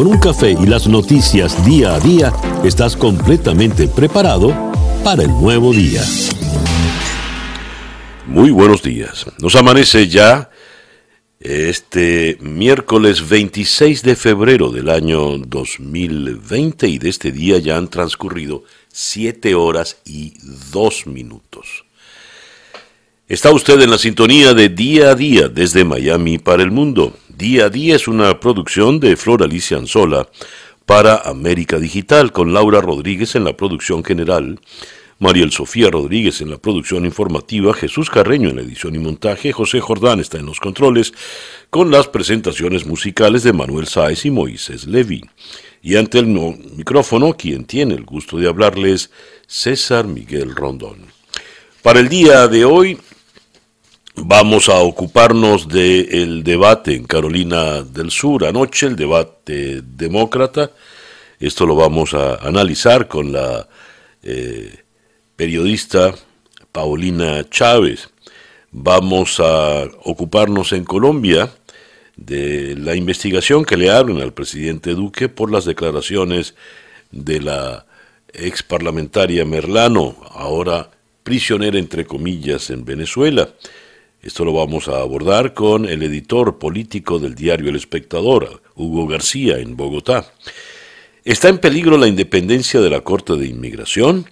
con un café y las noticias día a día, estás completamente preparado para el nuevo día. Muy buenos días. Nos amanece ya este miércoles 26 de febrero del año 2020 y de este día ya han transcurrido 7 horas y 2 minutos. Está usted en la sintonía de Día a Día desde Miami para el mundo. Día a Día es una producción de Flor Alicia Anzola para América Digital con Laura Rodríguez en la producción general Mariel Sofía Rodríguez en la producción informativa, Jesús Carreño en la edición y montaje, José Jordán está en los controles, con las presentaciones musicales de Manuel Sáez y Moisés Levy. Y ante el micrófono, quien tiene el gusto de hablarles, César Miguel Rondón. Para el día de hoy vamos a ocuparnos del debate en Carolina del Sur. Anoche el debate demócrata. Esto lo vamos a analizar con la eh, periodista Paulina Chávez. Vamos a ocuparnos en Colombia de la investigación que le abren al presidente Duque por las declaraciones de la ex parlamentaria Merlano, ahora prisionera entre comillas en Venezuela. Esto lo vamos a abordar con el editor político del diario El Espectador, Hugo García, en Bogotá. ¿Está en peligro la independencia de la Corte de Inmigración?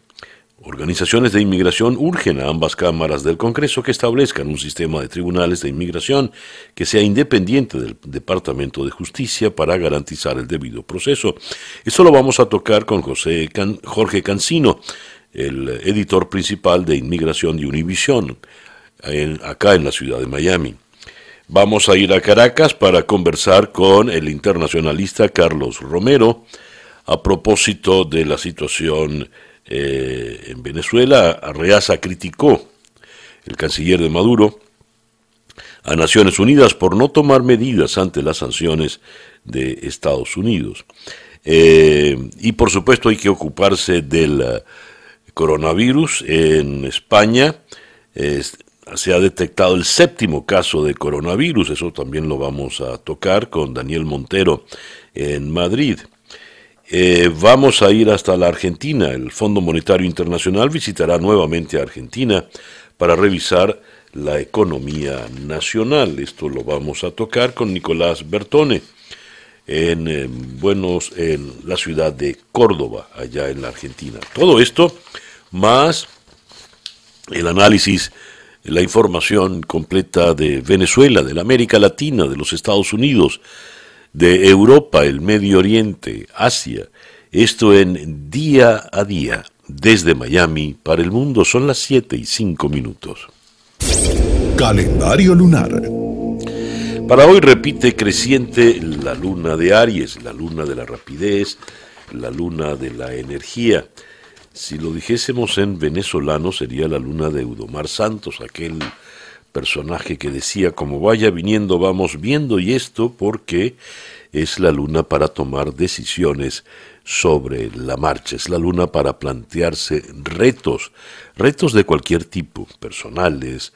Organizaciones de inmigración urgen a ambas cámaras del Congreso que establezcan un sistema de tribunales de inmigración que sea independiente del Departamento de Justicia para garantizar el debido proceso. Esto lo vamos a tocar con José Jorge Cancino, el editor principal de inmigración de Acá en la ciudad de Miami. Vamos a ir a Caracas para conversar con el internacionalista Carlos Romero a propósito de la situación eh, en Venezuela, Arreaza criticó, el canciller de Maduro, a Naciones Unidas por no tomar medidas ante las sanciones de Estados Unidos. Eh, y por supuesto hay que ocuparse del eh, coronavirus. En España se ha detectado el séptimo caso de coronavirus, eso también lo vamos a tocar con Daniel Montero en Madrid. Eh, vamos a ir hasta la Argentina. El Fondo Monetario Internacional visitará nuevamente a Argentina para revisar la economía nacional. Esto lo vamos a tocar con Nicolás Bertone en, eh, Buenos, en la ciudad de Córdoba, allá en la Argentina. Todo esto más el análisis, la información completa de Venezuela, de la América Latina, de los Estados Unidos, de Europa, el Medio Oriente, Asia. Esto en día a día, desde Miami para el mundo. Son las 7 y 5 minutos. Calendario lunar. Para hoy repite creciente la luna de Aries, la luna de la rapidez, la luna de la energía. Si lo dijésemos en venezolano sería la luna de Eudomar Santos, aquel personaje que decía, como vaya viniendo, vamos viendo, y esto porque es la luna para tomar decisiones sobre la marcha, es la luna para plantearse retos, retos de cualquier tipo, personales,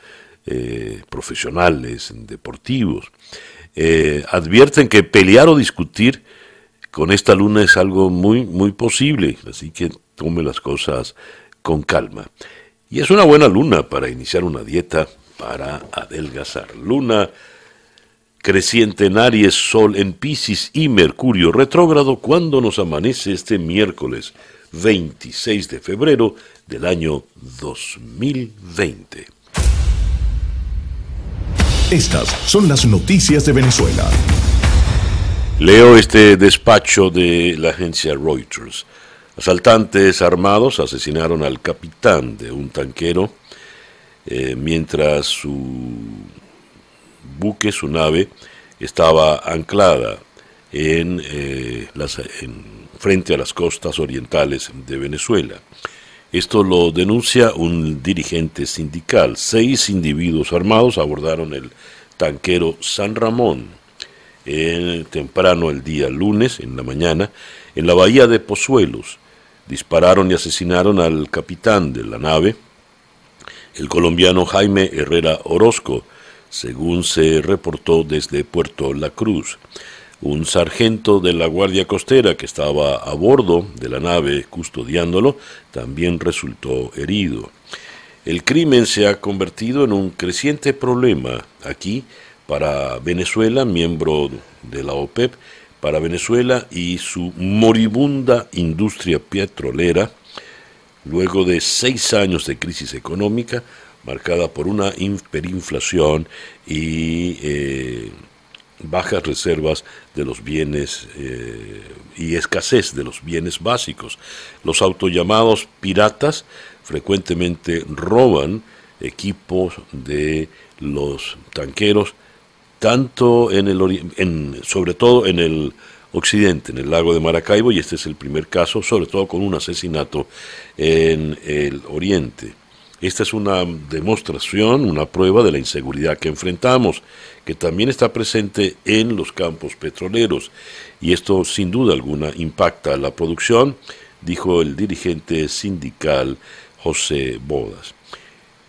eh, profesionales, deportivos. Eh, advierten que pelear o discutir con esta luna es algo muy, muy posible, así que tome las cosas con calma. Y es una buena luna para iniciar una dieta para adelgazar. Luna creciente en Aries, Sol en Pisces y Mercurio retrógrado cuando nos amanece este miércoles 26 de febrero del año 2020. Estas son las noticias de Venezuela. Leo este despacho de la agencia Reuters. Asaltantes armados asesinaron al capitán de un tanquero eh, mientras su buque, su nave, estaba anclada en, eh, las, en, frente a las costas orientales de Venezuela. Esto lo denuncia un dirigente sindical. Seis individuos armados abordaron el tanquero San Ramón en, temprano el día lunes, en la mañana, en la bahía de Pozuelos. Dispararon y asesinaron al capitán de la nave, el colombiano Jaime Herrera Orozco, según se reportó desde Puerto La Cruz. Un sargento de la Guardia Costera que estaba a bordo de la nave custodiándolo también resultó herido. El crimen se ha convertido en un creciente problema aquí para Venezuela, miembro de la OPEP, para Venezuela y su moribunda industria petrolera, luego de seis años de crisis económica marcada por una hiperinflación y eh, bajas reservas de los bienes eh, y escasez de los bienes básicos. Los autollamados piratas frecuentemente roban equipos de los tanqueros, tanto en el en, sobre todo en el occidente, en el lago de Maracaibo, y este es el primer caso, sobre todo con un asesinato en el oriente. Esta es una demostración, una prueba de la inseguridad que enfrentamos, que también está presente en los campos petroleros, y esto sin duda alguna impacta la producción, dijo el dirigente sindical José Bodas.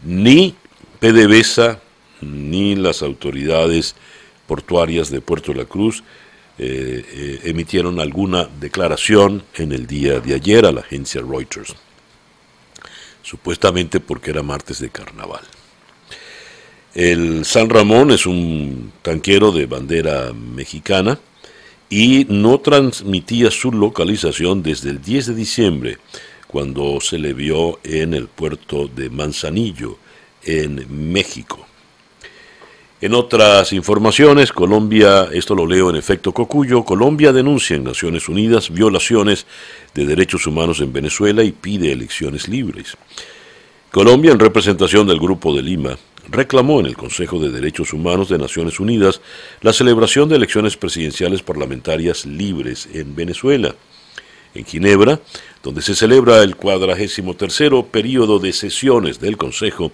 Ni PDVSA ni las autoridades portuarias de Puerto La Cruz eh, eh, emitieron alguna declaración en el día de ayer a la agencia Reuters supuestamente porque era martes de carnaval. El San Ramón es un tanquero de bandera mexicana y no transmitía su localización desde el 10 de diciembre, cuando se le vio en el puerto de Manzanillo, en México. En otras informaciones, Colombia, esto lo leo en efecto Cocuyo, Colombia denuncia en Naciones Unidas violaciones de derechos humanos en Venezuela y pide elecciones libres. Colombia, en representación del Grupo de Lima, reclamó en el Consejo de Derechos Humanos de Naciones Unidas la celebración de elecciones presidenciales parlamentarias libres en Venezuela. En Ginebra, donde se celebra el cuadragésimo tercero periodo de sesiones del Consejo,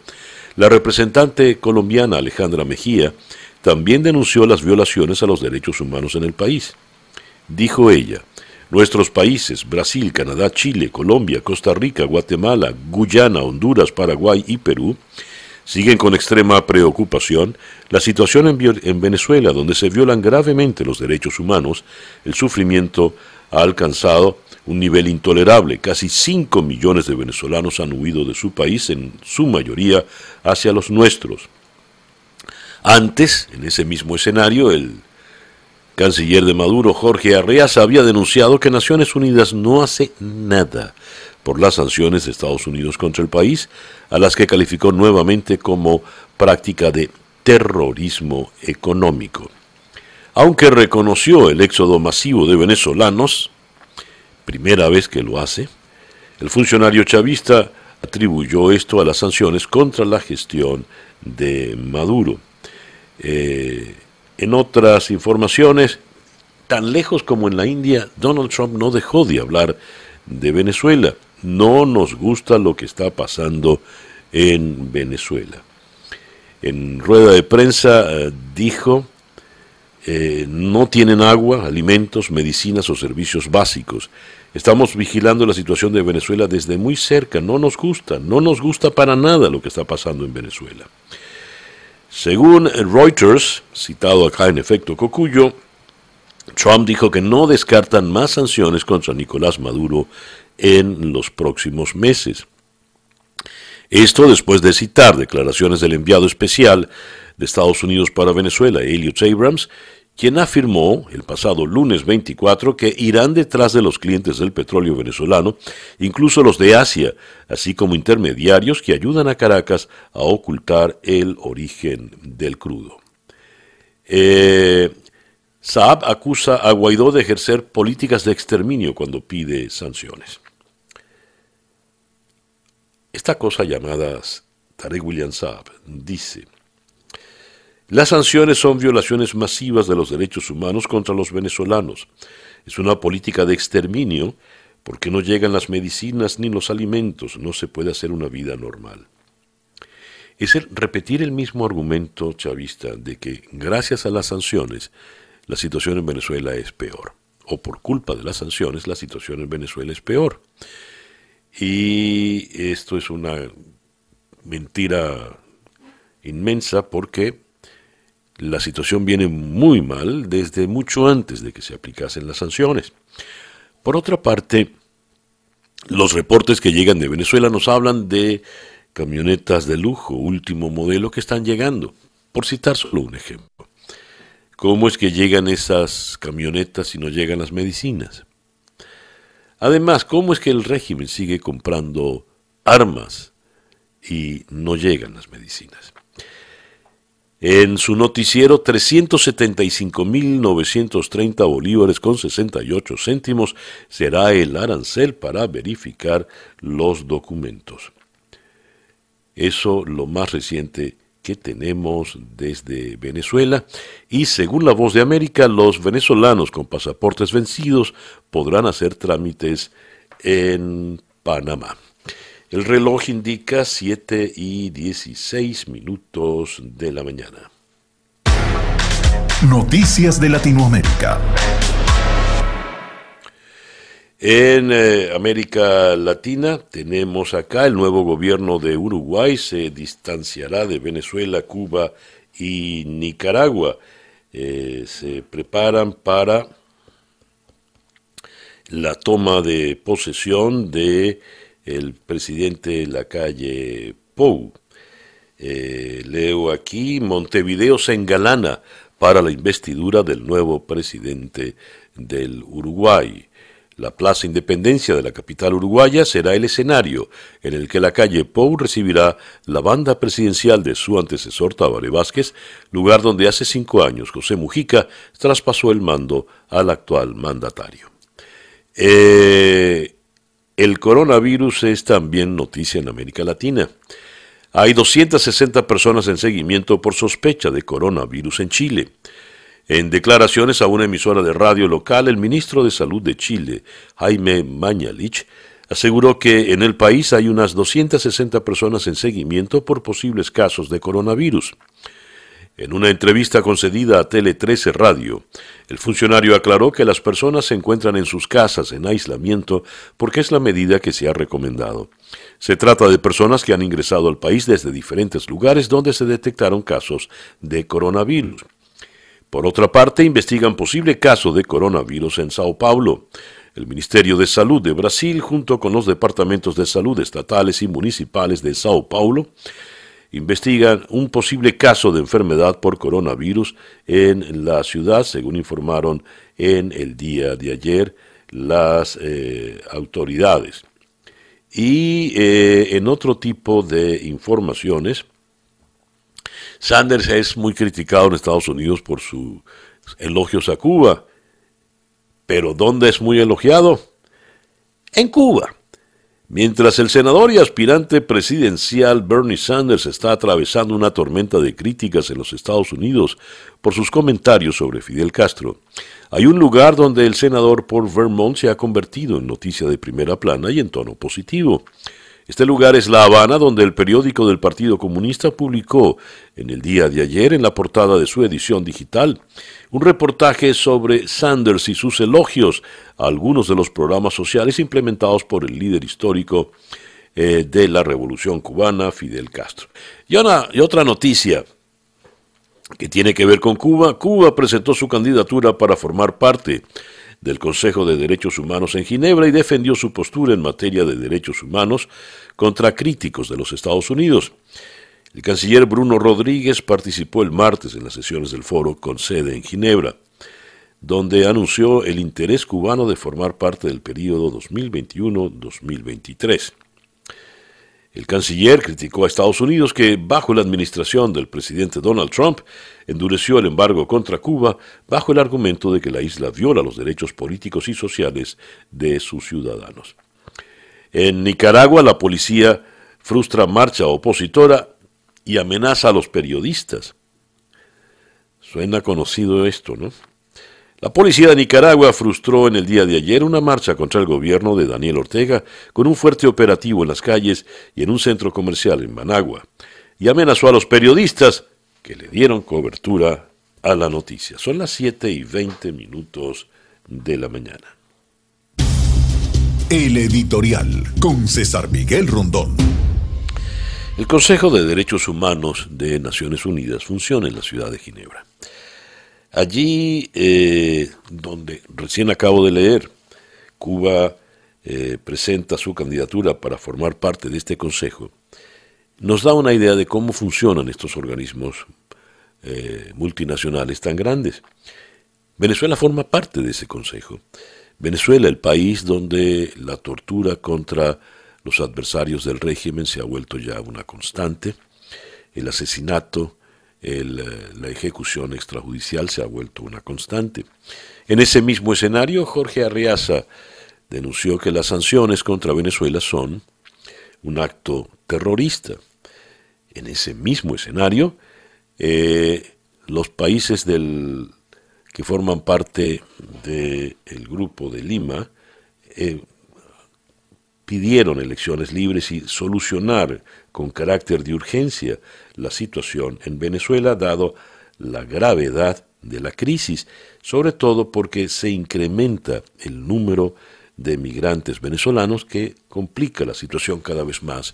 la representante colombiana Alejandra Mejía también denunció las violaciones a los derechos humanos en el país. Dijo ella, nuestros países, Brasil, Canadá, Chile, Colombia, Costa Rica, Guatemala, Guyana, Honduras, Paraguay y Perú, siguen con extrema preocupación la situación en, en, Venezuela, donde se violan gravemente los derechos humanos, el sufrimiento ha alcanzado un nivel intolerable. Casi 5 millones de venezolanos han huido de su país, en su mayoría hacia los nuestros. Antes, en ese mismo escenario, el canciller de Maduro, Jorge Arreas, había denunciado que Naciones Unidas no hace nada por las sanciones de Estados Unidos contra el país, a las que calificó nuevamente como práctica de terrorismo económico. Aunque reconoció el éxodo masivo de venezolanos, primera vez que lo hace, el funcionario chavista atribuyó esto a las sanciones contra la gestión de Maduro. Eh, en otras informaciones, tan lejos como en la India, Donald Trump no dejó de hablar de Venezuela. No nos gusta lo que está pasando en Venezuela. En rueda de prensa eh, dijo eh, no tienen agua, alimentos, medicinas o servicios básicos. Estamos vigilando la situación de Venezuela desde muy cerca. No nos gusta, no nos gusta para nada lo que está pasando en Venezuela. Según Reuters, citado acá en efecto Cocuyo, Trump dijo que no descartan más sanciones contra Nicolás Maduro en los próximos meses. Esto después de citar declaraciones del enviado especial de Estados Unidos para Venezuela, Elliot Abrams, quien afirmó el pasado lunes 24 que irán detrás de los clientes del petróleo venezolano, incluso los de Asia, así como intermediarios que ayudan a Caracas a ocultar el origen del crudo. Eh, Saab acusa a Guaidó de ejercer políticas de exterminio cuando pide sanciones. Esta cosa llamada Tarek William Saab dice, las sanciones son violaciones masivas de los derechos humanos contra los venezolanos. Es una política de exterminio porque no llegan las medicinas ni los alimentos, no se puede hacer una vida normal. Es el repetir el mismo argumento chavista de que gracias a las sanciones la situación en Venezuela es peor, o por culpa de las sanciones la situación en Venezuela es peor. Y esto es una mentira inmensa porque la situación viene muy mal desde mucho antes de que se aplicasen las sanciones. Por otra parte, los reportes que llegan de Venezuela nos hablan de camionetas de lujo, último modelo que están llegando, por citar solo un ejemplo. ¿Cómo es que llegan esas camionetas y no llegan las medicinas? Además, ¿cómo es que el régimen sigue comprando armas y no llegan las medicinas? En su noticiero, 375.930 bolívares con 68 céntimos será el arancel para verificar los documentos. Eso lo más reciente que tenemos desde Venezuela y según la voz de América, los venezolanos con pasaportes vencidos podrán hacer trámites en Panamá. El reloj indica 7 y 16 minutos de la mañana. Noticias de Latinoamérica. En eh, América Latina tenemos acá el nuevo gobierno de Uruguay se distanciará de Venezuela, Cuba y Nicaragua. Eh, se preparan para la toma de posesión de el presidente la calle Pou. Eh, leo aquí, Montevideo se engalana para la investidura del nuevo presidente del Uruguay. La Plaza Independencia de la capital uruguaya será el escenario en el que la calle Pou recibirá la banda presidencial de su antecesor Tabaré Vázquez, lugar donde hace cinco años José Mujica traspasó el mando al actual mandatario. Eh, el coronavirus es también noticia en América Latina. Hay 260 personas en seguimiento por sospecha de coronavirus en Chile. En declaraciones a una emisora de radio local, el ministro de Salud de Chile, Jaime Mañalich, aseguró que en el país hay unas 260 personas en seguimiento por posibles casos de coronavirus. En una entrevista concedida a Tele 13 Radio, el funcionario aclaró que las personas se encuentran en sus casas en aislamiento porque es la medida que se ha recomendado. Se trata de personas que han ingresado al país desde diferentes lugares donde se detectaron casos de coronavirus. Por otra parte, investigan posible caso de coronavirus en Sao Paulo. El Ministerio de Salud de Brasil, junto con los departamentos de salud estatales y municipales de Sao Paulo, investigan un posible caso de enfermedad por coronavirus en la ciudad, según informaron en el día de ayer las eh, autoridades. Y eh, en otro tipo de informaciones, Sanders es muy criticado en Estados Unidos por sus elogios a Cuba. Pero ¿dónde es muy elogiado? En Cuba. Mientras el senador y aspirante presidencial Bernie Sanders está atravesando una tormenta de críticas en los Estados Unidos por sus comentarios sobre Fidel Castro, hay un lugar donde el senador por Vermont se ha convertido en noticia de primera plana y en tono positivo. Este lugar es La Habana, donde el periódico del Partido Comunista publicó en el día de ayer, en la portada de su edición digital, un reportaje sobre Sanders y sus elogios a algunos de los programas sociales implementados por el líder histórico eh, de la Revolución cubana, Fidel Castro. Y, y otra noticia que tiene que ver con Cuba. Cuba presentó su candidatura para formar parte del Consejo de Derechos Humanos en Ginebra y defendió su postura en materia de derechos humanos contra críticos de los Estados Unidos. El canciller Bruno Rodríguez participó el martes en las sesiones del foro con sede en Ginebra, donde anunció el interés cubano de formar parte del período 2021-2023. El canciller criticó a Estados Unidos que, bajo la administración del presidente Donald Trump, endureció el embargo contra Cuba bajo el argumento de que la isla viola los derechos políticos y sociales de sus ciudadanos. En Nicaragua, la policía frustra marcha opositora y amenaza a los periodistas. Suena conocido esto, ¿no? La policía de Nicaragua frustró en el día de ayer una marcha contra el gobierno de Daniel Ortega con un fuerte operativo en las calles y en un centro comercial en Managua, y amenazó a los periodistas que le dieron cobertura a la noticia. Son las 7 y 20 minutos de la mañana. El editorial con César Miguel Rondón. El Consejo de Derechos Humanos de Naciones Unidas funciona en la ciudad de Ginebra. Allí, eh, donde recién acabo de leer, Cuba eh, presenta su candidatura para formar parte de este Consejo, nos da una idea de cómo funcionan estos organismos eh, multinacionales tan grandes. Venezuela forma parte de ese Consejo. Venezuela, el país donde la tortura contra los adversarios del régimen se ha vuelto ya una constante, el asesinato, la ejecución extrajudicial se ha vuelto una constante. En ese mismo escenario, Jorge Arriaza denunció que las sanciones contra Venezuela son un acto terrorista. En ese mismo escenario, eh, los países que forman parte del grupo de Lima eh, pidieron elecciones libres y solucionar con carácter de urgencia la situación en Venezuela, dado la gravedad de la crisis, sobre todo porque se incrementa el número de migrantes venezolanos que complica la situación cada vez más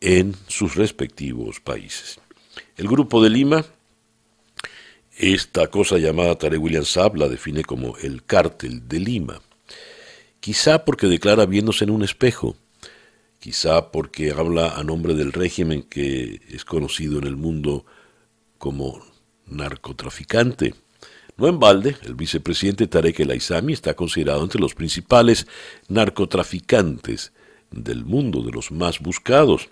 en sus respectivos países. El Grupo de Lima, esta cosa llamada Tare William Saab la define como el cártel de Lima quizá porque declara viéndose en un espejo, quizá porque habla a nombre del régimen que es conocido en el mundo como narcotraficante. No en balde, el vicepresidente Tarek El Aizami está considerado entre los principales narcotraficantes del mundo, de los más buscados.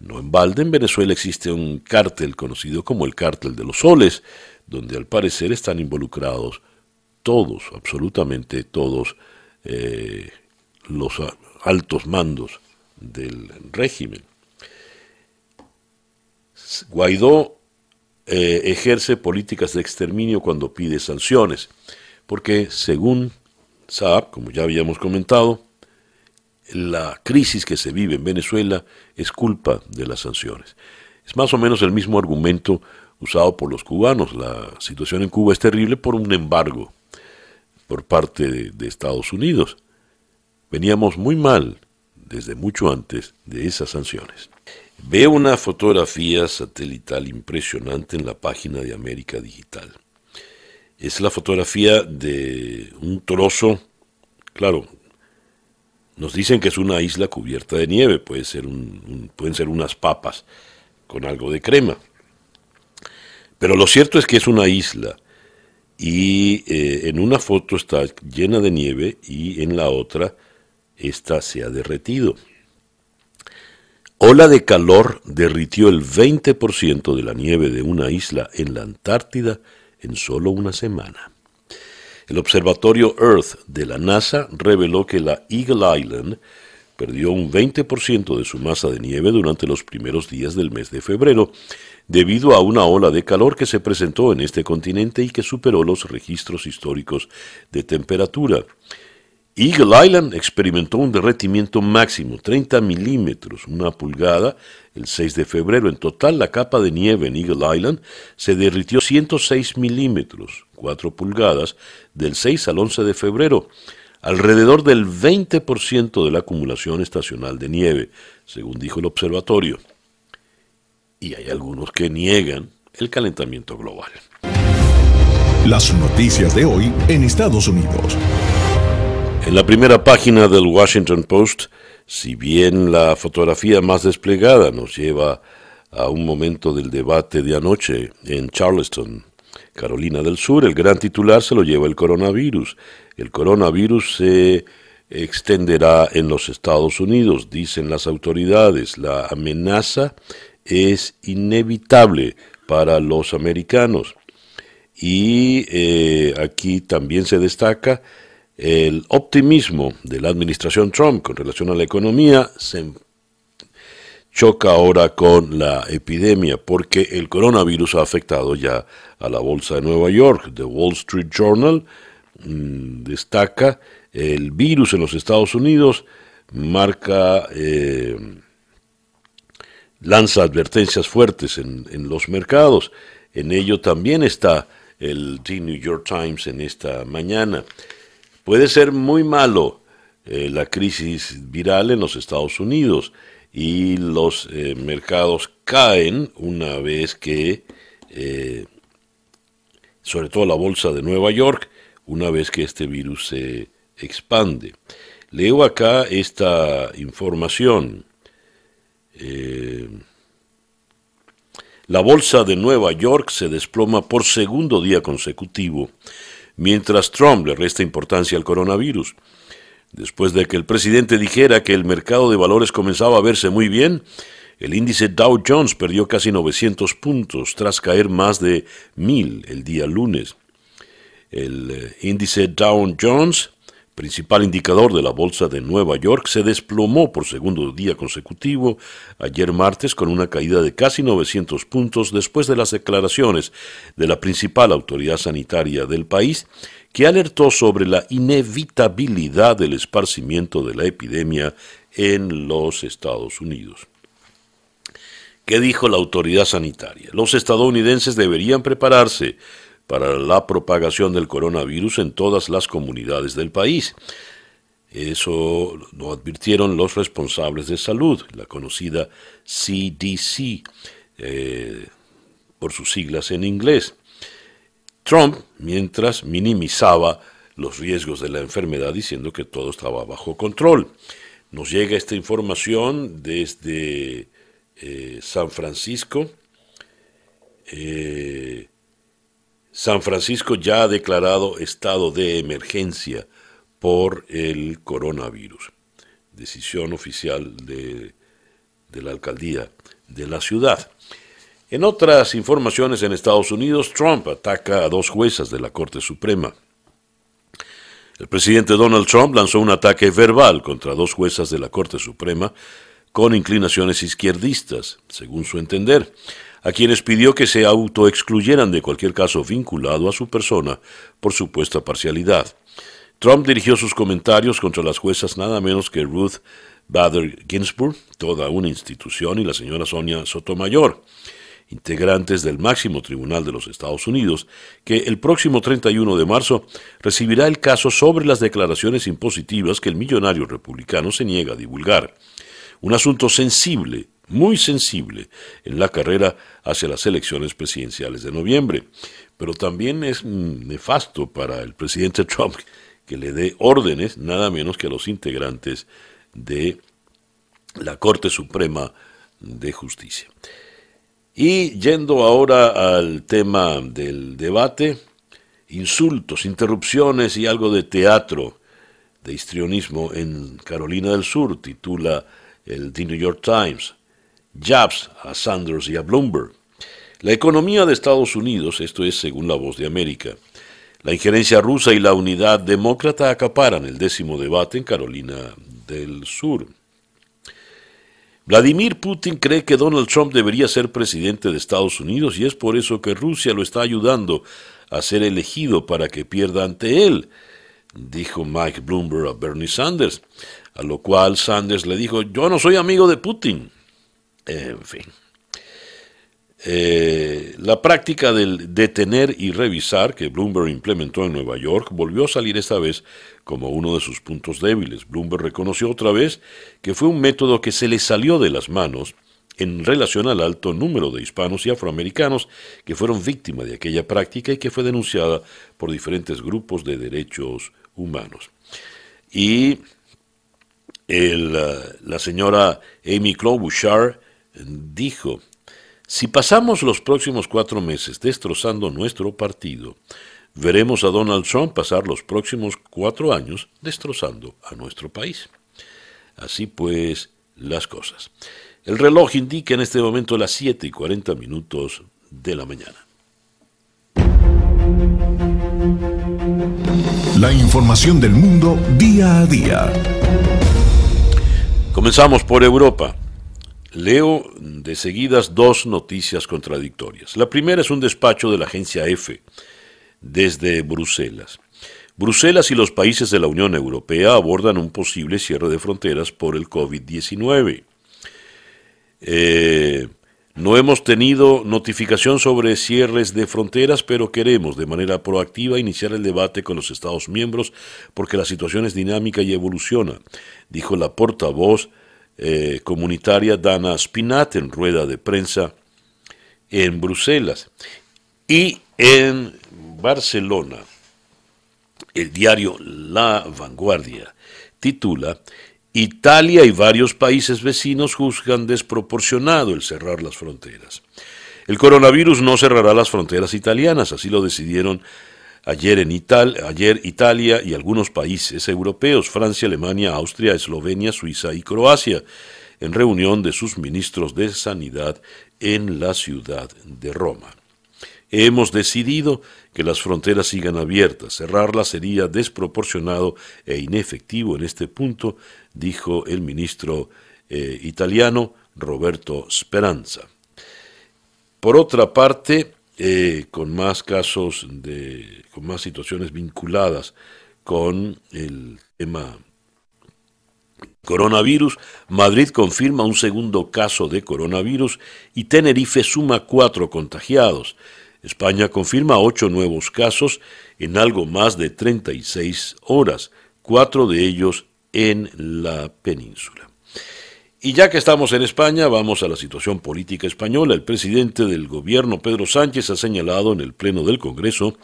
No en balde, en Venezuela existe un cártel conocido como el cártel de los soles, donde al parecer están involucrados todos, absolutamente todos, eh, los altos mandos del régimen. Guaidó eh, ejerce políticas de exterminio cuando pide sanciones, porque según Saab, como ya habíamos comentado, la crisis que se vive en Venezuela es culpa de las sanciones. Es más o menos el mismo argumento usado por los cubanos. La situación en Cuba es terrible por un embargo por parte de, Estados Unidos. Veníamos muy mal desde mucho antes de esas sanciones. Veo una fotografía satelital impresionante en la página de América Digital. Es la fotografía de un trozo, claro, nos dicen que es una isla cubierta de nieve, puede ser pueden ser unas papas con algo de crema. Pero lo cierto es que es una isla y eh, en una foto está llena de nieve y en la otra esta se ha derretido. Ola de calor derritió el 20% de la nieve de una isla en la Antártida en solo una semana. El observatorio Earth de la NASA reveló que la Eagle Island perdió un 20% de su masa de nieve durante los primeros días del mes de febrero debido a una ola de calor que se presentó en este continente y que superó los registros históricos de temperatura. Eagle Island experimentó un derretimiento máximo, 30 milímetros, una pulgada, el 6 de febrero. En total, la capa de nieve en Eagle Island se derritió 106 milímetros, 4 pulgadas, del 6 al 11 de febrero, alrededor del 20% de la acumulación estacional de nieve, según dijo el observatorio y hay algunos que niegan el calentamiento global. Las noticias de hoy en Estados Unidos. En la primera página del Washington Post, si bien la fotografía más desplegada nos lleva a un momento del debate de anoche en Charleston, Carolina del Sur, el gran titular se lo lleva el coronavirus. El coronavirus se extenderá en los Estados Unidos, dicen las autoridades. La amenaza es inevitable para los americanos. Y eh, aquí también se destaca el optimismo de la administración Trump con relación a la economía. Se choca ahora con la epidemia porque el coronavirus ha afectado ya a la bolsa de Nueva York. The Wall Street Journal mm, destaca el virus en los Estados Unidos, marca... Eh, lanza advertencias fuertes en, los mercados. En ello también está el The New York Times en esta mañana. Puede ser muy malo eh, la crisis viral en los Estados Unidos y los eh, mercados caen una vez que, eh, sobre todo la bolsa de Nueva York, una vez que este virus se expande. Leo acá esta información. Eh, la bolsa de Nueva York se desploma por segundo día consecutivo, mientras Trump le resta importancia al coronavirus. Después de que el presidente dijera que el mercado de valores comenzaba a verse muy bien, el índice Dow Jones perdió casi 900 puntos tras caer más de 1000 el día lunes. El eh, índice Dow Jones, principal indicador de la bolsa de Nueva York, se desplomó por segundo día consecutivo ayer martes con una caída de casi 900 puntos después de las declaraciones de la principal autoridad sanitaria del país que alertó sobre la inevitabilidad del esparcimiento de la epidemia en los Estados Unidos. ¿Qué dijo la autoridad sanitaria? Los estadounidenses deberían prepararse para la propagación del coronavirus en todas las comunidades del país. Eso lo advirtieron los responsables de salud, la conocida CDC, eh, por sus siglas en inglés. Trump, mientras, minimizaba los riesgos de la enfermedad diciendo que todo estaba bajo control. Nos llega esta información desde eh, San Francisco. Eh, San Francisco ya ha declarado estado de emergencia por el coronavirus. Decisión oficial de, la alcaldía de la ciudad. En otras informaciones en Estados Unidos, Trump ataca a dos juezas de la Corte Suprema. El presidente Donald Trump lanzó un ataque verbal contra dos juezas de la Corte Suprema con inclinaciones izquierdistas, según su entender, a quienes pidió que se autoexcluyeran de cualquier caso vinculado a su persona por supuesta parcialidad. Trump dirigió sus comentarios contra las juezas nada menos que Ruth Bader Ginsburg, toda una institución, y la señora Sonia Sotomayor integrantes del máximo tribunal de los Estados Unidos, que el próximo 31 de marzo recibirá el caso sobre las declaraciones impositivas que el millonario republicano se niega a divulgar. Un asunto sensible, muy sensible, en la carrera hacia las elecciones presidenciales de noviembre. Pero también es nefasto para el presidente Trump que le dé órdenes nada menos que a los integrantes de la Corte Suprema de Justicia. Y yendo ahora al tema del debate, insultos, interrupciones y algo de teatro de histrionismo en Carolina del Sur, titula el The New York Times, jabs a Sanders y a Bloomberg. La economía de Estados Unidos, esto es según la voz de América, la injerencia rusa y la unidad demócrata acaparan el décimo debate en Carolina del Sur. Vladimir Putin cree que Donald Trump debería ser presidente de Estados Unidos y es por eso que Rusia lo está ayudando a ser elegido para que pierda ante él, dijo Mike Bloomberg a Bernie Sanders, a lo cual Sanders le dijo, yo no soy amigo de Putin. En fin. Eh, la práctica del detener y revisar que Bloomberg implementó en Nueva York volvió a salir esta vez como uno de sus puntos débiles. Bloomberg reconoció otra vez que fue un método que se le salió de las manos en relación al alto número de hispanos y afroamericanos que fueron víctimas de aquella práctica y que fue denunciada por diferentes grupos de derechos humanos. Y la señora Amy Klobuchar dijo, si pasamos los próximos cuatro meses destrozando nuestro partido, veremos a Donald Trump pasar los próximos cuatro años destrozando a nuestro país. Así pues, las cosas. El reloj indica en este momento las 7 y 40 minutos de la mañana. La información del mundo día a día. Comenzamos por Europa. Leo de seguidas dos noticias contradictorias. La primera es un despacho de la agencia EFE desde Bruselas. Bruselas y los países de la Unión Europea abordan un posible cierre de fronteras por el COVID-19. Eh, no hemos tenido notificación sobre cierres de fronteras, pero queremos de manera proactiva iniciar el debate con los Estados miembros porque la situación es dinámica y evoluciona, dijo la portavoz eh, comunitaria Dana Spinat en rueda de prensa en Bruselas. Y en Barcelona, el diario La Vanguardia titula Italia y varios países vecinos juzgan desproporcionado el cerrar las fronteras. El coronavirus no cerrará las fronteras italianas, así lo decidieron ayer, en Italia y algunos países europeos, Francia, Alemania, Austria, Eslovenia, Suiza y Croacia, en reunión de sus ministros de Sanidad en la ciudad de Roma. Hemos decidido que las fronteras sigan abiertas. Cerrarlas sería desproporcionado e inefectivo en este punto, dijo el ministro eh, italiano Roberto Speranza. Por otra parte, eh, con más casos de, con más situaciones vinculadas con el tema coronavirus, Madrid confirma un segundo caso de coronavirus y Tenerife suma cuatro contagiados. España confirma ocho nuevos casos en algo más de 36 horas, cuatro de ellos en la península. Y ya que estamos en España, vamos a la situación política española. El presidente del gobierno, Pedro Sánchez, ha señalado en el Pleno del Congreso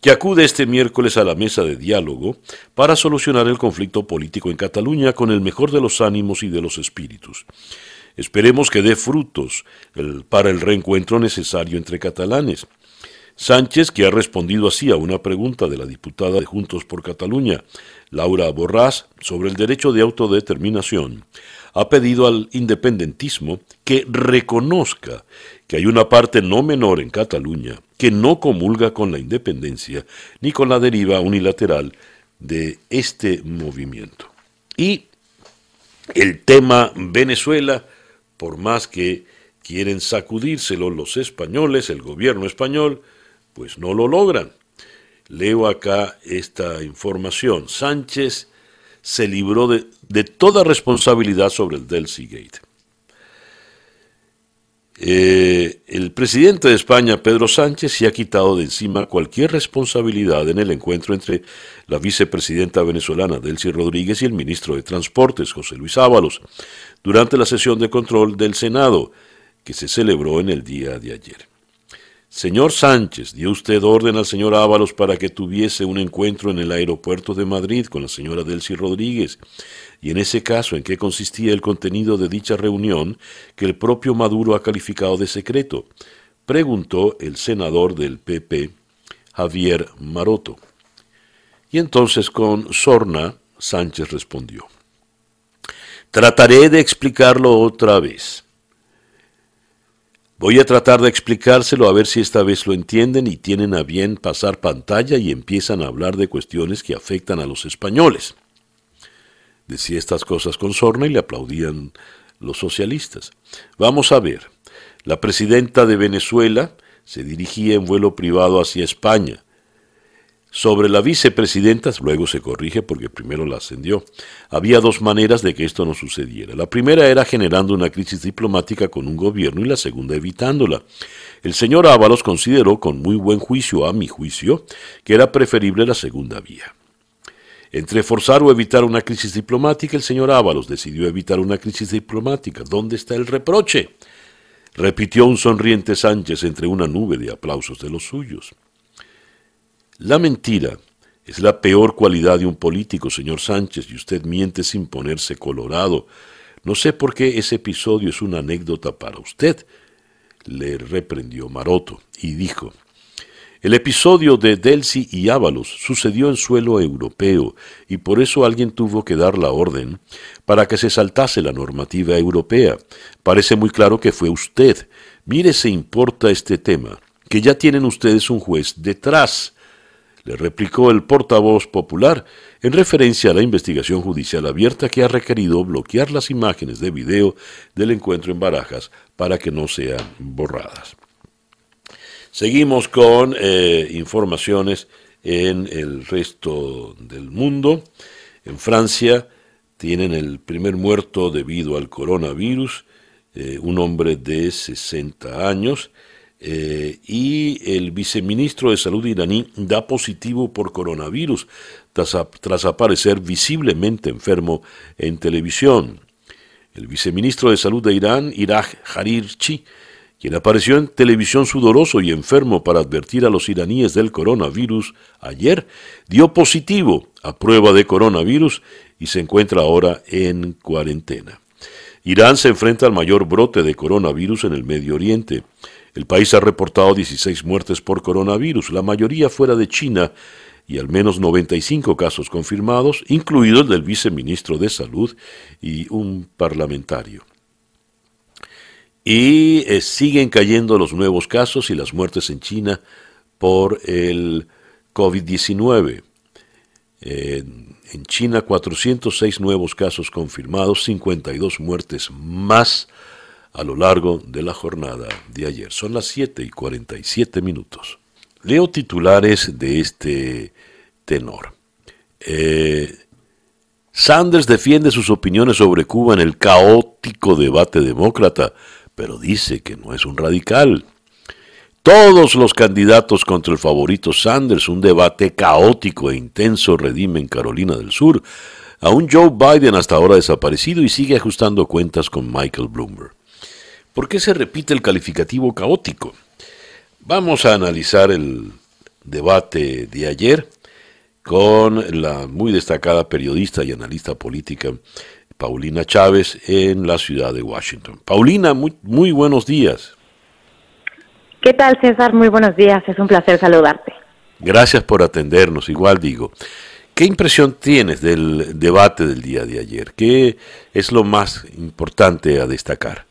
que acude este miércoles a la mesa de diálogo para solucionar el conflicto político en Cataluña con el mejor de los ánimos y de los espíritus. Esperemos que dé frutos para el reencuentro necesario entre catalanes. Sánchez, que ha respondido así a una pregunta de la diputada de Juntos por Cataluña, Laura Borrás, sobre el derecho de autodeterminación, ha pedido al independentismo que reconozca que hay una parte no menor en Cataluña que no comulga con la independencia ni con la deriva unilateral de este movimiento. Y el tema Venezuela por más que quieren sacudírselo los españoles, el gobierno español, pues no lo logran. Leo acá esta información. Sánchez se libró de, toda responsabilidad sobre el Delcy Gate. Eh, el presidente de España, Pedro Sánchez, se ha quitado de encima cualquier responsabilidad en el encuentro entre la vicepresidenta venezolana Delcy Rodríguez y el ministro de Transportes, José Luis Ábalos, durante la sesión de control del Senado, que se celebró en el día de ayer. Señor Sánchez, dio usted orden al señor Ábalos para que tuviese un encuentro en el aeropuerto de Madrid con la señora Delcy Rodríguez y en ese caso en qué consistía el contenido de dicha reunión que el propio Maduro ha calificado de secreto, preguntó el senador del PP, Javier Maroto. Y entonces con sorna, Sánchez respondió, trataré de explicarlo otra vez. Voy a tratar de explicárselo a ver si esta vez lo entienden y tienen a bien pasar pantalla y empiezan a hablar de cuestiones que afectan a los españoles decía estas cosas con sorna y le aplaudían los socialistas. Vamos a ver, la presidenta de Venezuela se dirigía en vuelo privado hacia España. Sobre la vicepresidenta, luego se corrige porque primero la ascendió, había dos maneras de que esto no sucediera. La primera era generando una crisis diplomática con un gobierno y la segunda evitándola. El señor Ábalos consideró con muy buen juicio, a mi juicio, que era preferible la segunda vía. Entre forzar o evitar una crisis diplomática, el señor Ábalos decidió evitar una crisis diplomática. ¿Dónde está el reproche? repitió un sonriente Sánchez entre una nube de aplausos de los suyos. La mentira es la peor cualidad de un político, señor Sánchez, y usted miente sin ponerse colorado. No sé por qué ese episodio es una anécdota para usted, le reprendió Maroto, y dijo, el episodio de Delcy y Ábalos sucedió en suelo europeo y por eso alguien tuvo que dar la orden para que se saltase la normativa europea. Parece muy claro que fue usted. Mire se importa este tema, que ya tienen ustedes un juez detrás, le replicó el portavoz popular en referencia a la investigación judicial abierta que ha requerido bloquear las imágenes de video del encuentro en Barajas para que no sean borradas. Seguimos con eh, informaciones en el resto del mundo. En Francia tienen el primer muerto debido al coronavirus, eh, un hombre de 60 años, eh, y el viceministro de Salud iraní da positivo por coronavirus tras aparecer visiblemente enfermo en televisión. El viceministro de Salud de Irán, Iraj Harirchi, quien apareció en televisión sudoroso y enfermo para advertir a los iraníes del coronavirus ayer, dio positivo a prueba de coronavirus y se encuentra ahora en cuarentena. Irán se enfrenta al mayor brote de coronavirus en el Medio Oriente. El país ha reportado 16 muertes por coronavirus, la mayoría fuera de China, y al menos 95 casos confirmados, incluido el del viceministro de Salud y un parlamentario. Y eh, siguen cayendo los nuevos casos y las muertes en China por el COVID-19. en China 406 nuevos casos confirmados, 52 muertes más a lo largo de la jornada de ayer. Son las 7 y 47 minutos. Leo titulares de este tenor. Eh, Sanders defiende sus opiniones sobre Cuba en el caótico debate demócrata pero dice que no es un radical. Todos los candidatos contra el favorito Sanders, un debate caótico e intenso redimen Carolina del Sur. Aún Joe Biden hasta ahora desaparecido y sigue ajustando cuentas con Michael Bloomberg. ¿Por qué se repite el calificativo caótico? Vamos a analizar el debate de ayer con la muy destacada periodista y analista política Paulina Chávez en la ciudad de Washington. Paulina, muy, muy buenos días. ¿Qué tal, César? Muy buenos días. Es un placer saludarte. Gracias por atendernos. Igual digo, ¿qué impresión tienes del debate del día de ayer? ¿Qué es lo más importante a destacar?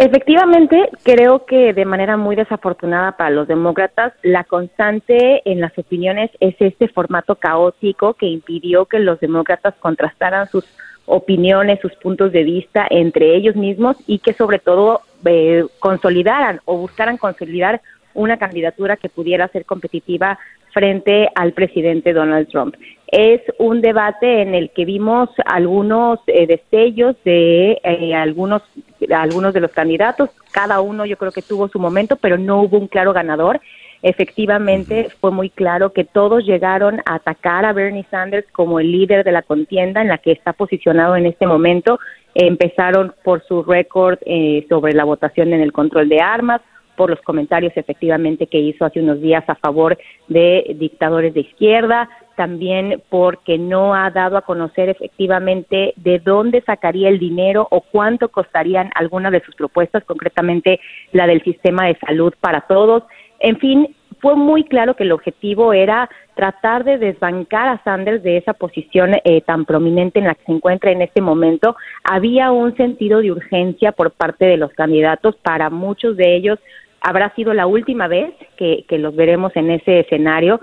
Efectivamente, creo que de manera muy desafortunada para los demócratas, la constante en las opiniones es este formato caótico que impidió que los demócratas contrastaran sus opiniones, sus puntos de vista entre ellos mismos y que sobre todo eh, consolidaran o buscaran consolidar una candidatura que pudiera ser competitiva frente al presidente Donald Trump. Es un debate en el que vimos algunos eh, destellos de eh, algunos algunos de los candidatos, cada uno yo creo que tuvo su momento, pero no hubo un claro ganador. Efectivamente, fue muy claro que todos llegaron a atacar a Bernie Sanders como el líder de la contienda en la que está posicionado en este momento. empezaron por su récord eh, sobre la votación en el control de armas, por los comentarios efectivamente que hizo hace unos días a favor de dictadores de izquierda, también porque no ha dado a conocer efectivamente de dónde sacaría el dinero o cuánto costarían algunas de sus propuestas, concretamente la del sistema de salud para todos. En fin, fue muy claro que el objetivo era tratar de desbancar a Sanders de esa posición eh, tan prominente en la que se encuentra en este momento. Había un sentido de urgencia por parte de los candidatos para muchos de ellos habrá sido la última vez que, los veremos en ese escenario.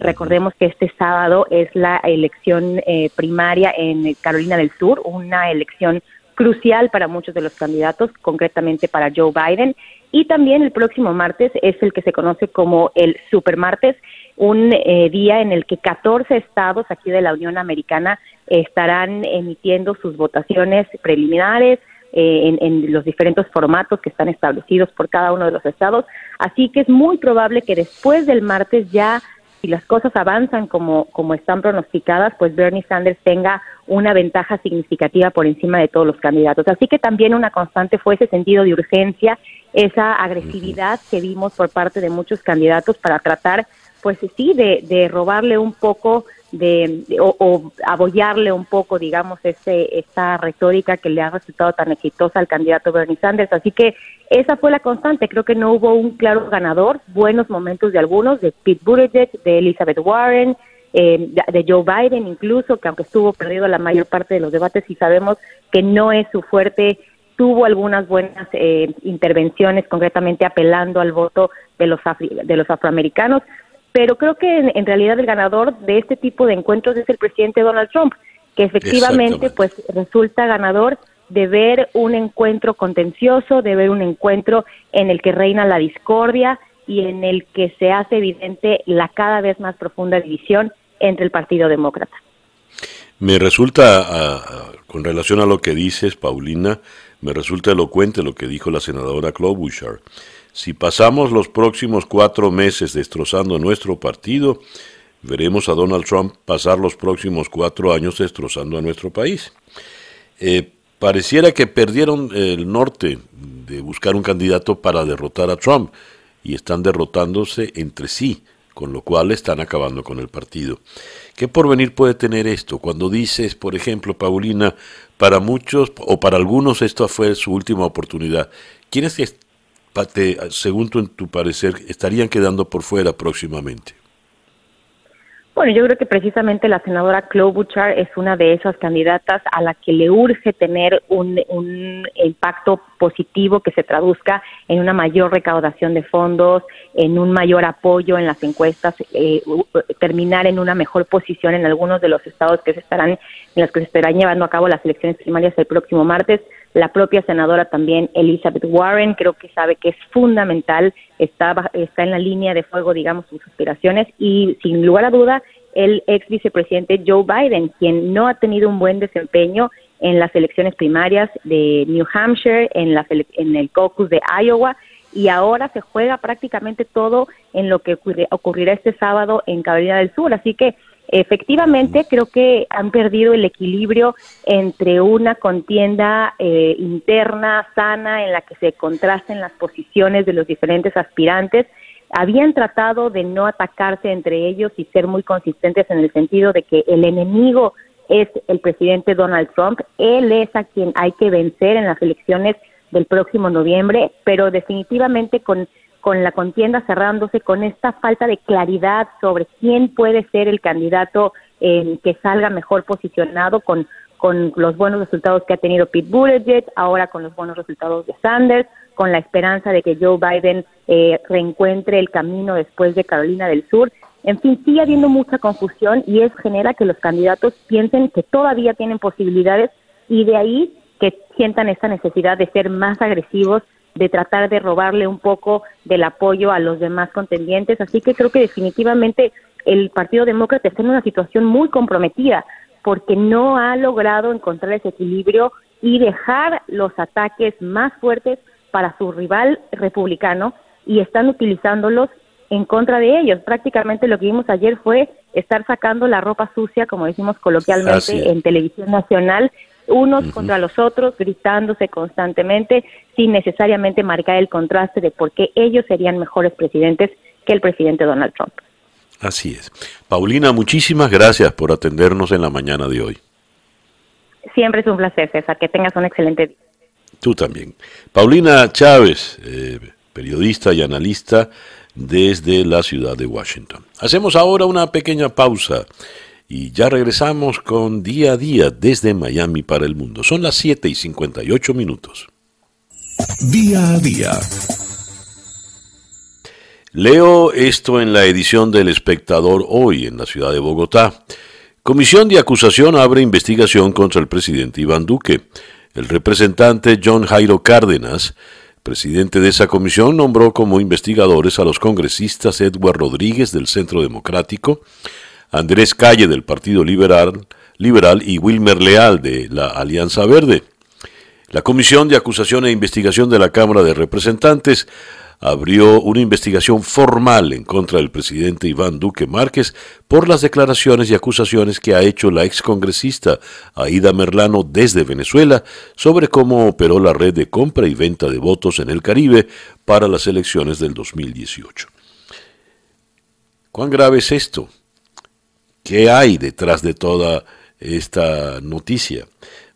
recordemos que este sábado es la elección eh, primaria en Carolina del Sur, una elección crucial para muchos de los candidatos, concretamente para Joe Biden. Y también el próximo martes es el que se conoce como el Supermartes, un eh, día en el que 14 estados aquí de la Unión Americana estarán emitiendo sus votaciones preliminares, eh, en, los diferentes formatos que están establecidos por cada uno de los estados. Así que es muy probable que después del martes ya, si las cosas avanzan como, como están pronosticadas, pues Bernie Sanders tenga una ventaja significativa por encima de todos los candidatos. Así que también una constante fue ese sentido de urgencia, esa agresividad que vimos por parte de muchos candidatos para tratar, pues sí, de, de robarle un poco de, o, o, abollarle un poco, digamos, este, esta retórica que le ha resultado tan exitosa al candidato Bernie Sanders. Así que esa fue la constante. Creo que no hubo un claro ganador. Buenos momentos de algunos, de Pete Buttigieg, de Elizabeth Warren, eh, de Joe Biden incluso, que aunque estuvo perdido la mayor parte de los debates y sabemos que no es su fuerte, tuvo algunas buenas eh, intervenciones, concretamente apelando al voto de los, de los afroamericanos pero creo que en, realidad el ganador de este tipo de encuentros es el presidente Donald Trump, que efectivamente pues resulta ganador de ver un encuentro contencioso, de ver un encuentro en el que reina la discordia y en el que se hace evidente la cada vez más profunda división entre el Partido Demócrata. Me resulta, con relación a lo que dices, Paulina, me resulta elocuente lo que dijo la senadora Klobuchar. Si pasamos los próximos cuatro meses destrozando nuestro partido, veremos a Donald Trump pasar los próximos cuatro años destrozando a nuestro país. eh, pareciera que perdieron el norte de buscar un candidato para derrotar a Trump y están derrotándose entre sí, con lo cual están acabando con el partido. ¿Qué porvenir puede tener esto? Cuando dices, por ejemplo, Paulina, para muchos o para algunos esta fue su última oportunidad, ¿quiénes, según tu, tu parecer, estarían quedando por fuera próximamente? Bueno, yo creo que precisamente la senadora Klobuchar es una de esas candidatas a la que le urge tener un, impacto positivo que se traduzca en una mayor recaudación de fondos, en un mayor apoyo en las encuestas, eh, terminar en una mejor posición en algunos de los estados que se estarán, en los que se estarán llevando a cabo las elecciones primarias el próximo martes. La propia senadora también, Elizabeth Warren, creo que sabe que es fundamental, está, está en la línea de fuego, digamos, sus aspiraciones y sin lugar a duda, el ex vicepresidente Joe Biden, quien no ha tenido un buen desempeño en las elecciones primarias de New Hampshire, en, la, en el caucus de Iowa, y ahora se juega prácticamente todo en lo que ocurrirá este sábado en Carolina del Sur. Así que Efectivamente, creo que han perdido el equilibrio entre una contienda eh, interna, sana, en la que se contrasten las posiciones de los diferentes aspirantes. Habían tratado de no atacarse entre ellos y ser muy consistentes en el sentido de que el enemigo es el presidente Donald Trump. Él es a quien hay que vencer en las elecciones del próximo noviembre, pero definitivamente con con la contienda cerrándose, con esta falta de claridad sobre quién puede ser el candidato eh, que salga mejor posicionado con, con los buenos resultados que ha tenido Pete Buttigieg, ahora con los buenos resultados de Sanders, con la esperanza de que Joe Biden eh, reencuentre el camino después de Carolina del Sur. En fin, sigue habiendo mucha confusión y es genera que los candidatos piensen que todavía tienen posibilidades y de ahí que sientan esa necesidad de ser más agresivos de tratar de robarle un poco del apoyo a los demás contendientes. Así que creo que definitivamente el Partido Demócrata está en una situación muy comprometida porque no ha logrado encontrar ese equilibrio y dejar los ataques más fuertes para su rival republicano y están utilizándolos en contra de ellos. Prácticamente lo que vimos ayer fue estar sacando la ropa sucia, como decimos coloquialmente, en televisión nacional unos contra los otros, gritándose constantemente, sin necesariamente marcar el contraste de por qué ellos serían mejores presidentes que el presidente Donald Trump. Así es. Paulina, muchísimas gracias por atendernos en la mañana de hoy. Siempre es un placer, César. Que tengas un excelente día. Tú también. Paulina Chávez, eh, periodista y analista desde la ciudad de Washington. Hacemos ahora una pequeña pausa y ya regresamos con día a día desde Miami para el mundo. Son las 7 y 58 minutos. Día a día. Leo esto en la edición del Espectador hoy en la ciudad de Bogotá. Comisión de acusación abre investigación contra el presidente Iván Duque. El representante John Jairo Cárdenas, presidente de esa comisión, nombró como investigadores a los congresistas Edward Rodríguez del Centro Democrático, Andrés Calle del Partido Liberal, Liberal y Wilmer Leal de la Alianza Verde. La Comisión de Acusación e Investigación de la Cámara de Representantes abrió una investigación formal en contra del presidente Iván Duque Márquez por las declaraciones y acusaciones que ha hecho la excongresista Aida Merlano desde Venezuela sobre cómo operó la red de compra y venta de votos en el Caribe para las elecciones del 2018. ¿Cuán grave es esto? ¿Qué hay detrás de toda esta noticia?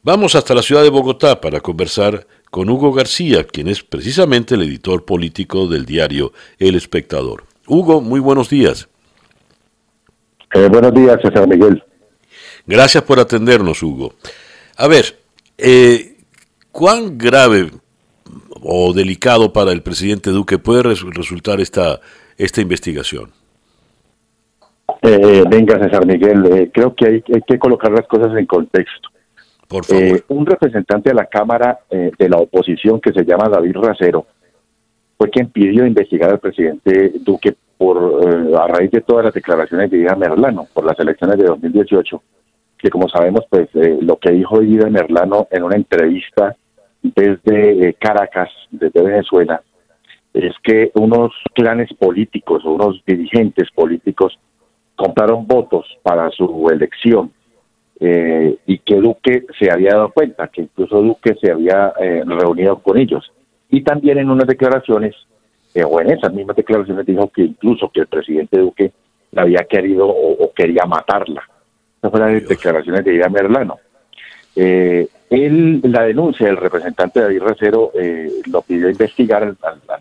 Vamos hasta la ciudad de Bogotá para conversar con Hugo García, quien es precisamente el editor político del diario El Espectador. Hugo, muy buenos días. Eh, buenos días, César Miguel. Gracias por atendernos, Hugo. A ver, eh, ¿cuán grave o delicado para el presidente Duque puede resultar esta, esta investigación? Eh, venga, César Miguel, eh, creo que hay, que colocar las cosas en contexto. Por favor. Eh, un representante de la Cámara de la oposición que se llama David Racero fue quien pidió investigar al presidente Duque por a raíz de todas las declaraciones de Ida Merlano por las elecciones de 2018, que como sabemos, pues lo que dijo Ida Merlano en una entrevista desde Caracas, desde Venezuela, es que unos clanes políticos o unos dirigentes políticos compraron votos para su elección eh, y que Duque se había dado cuenta, que incluso Duque se había eh, reunido con ellos. Y también en unas declaraciones, o en esas mismas declaraciones, dijo que incluso que el presidente Duque la había querido o, quería matarla. Esas fueron las declaraciones de Ida Merlano. Eh, él, la denuncia del representante David Racero eh, lo pidió investigar al,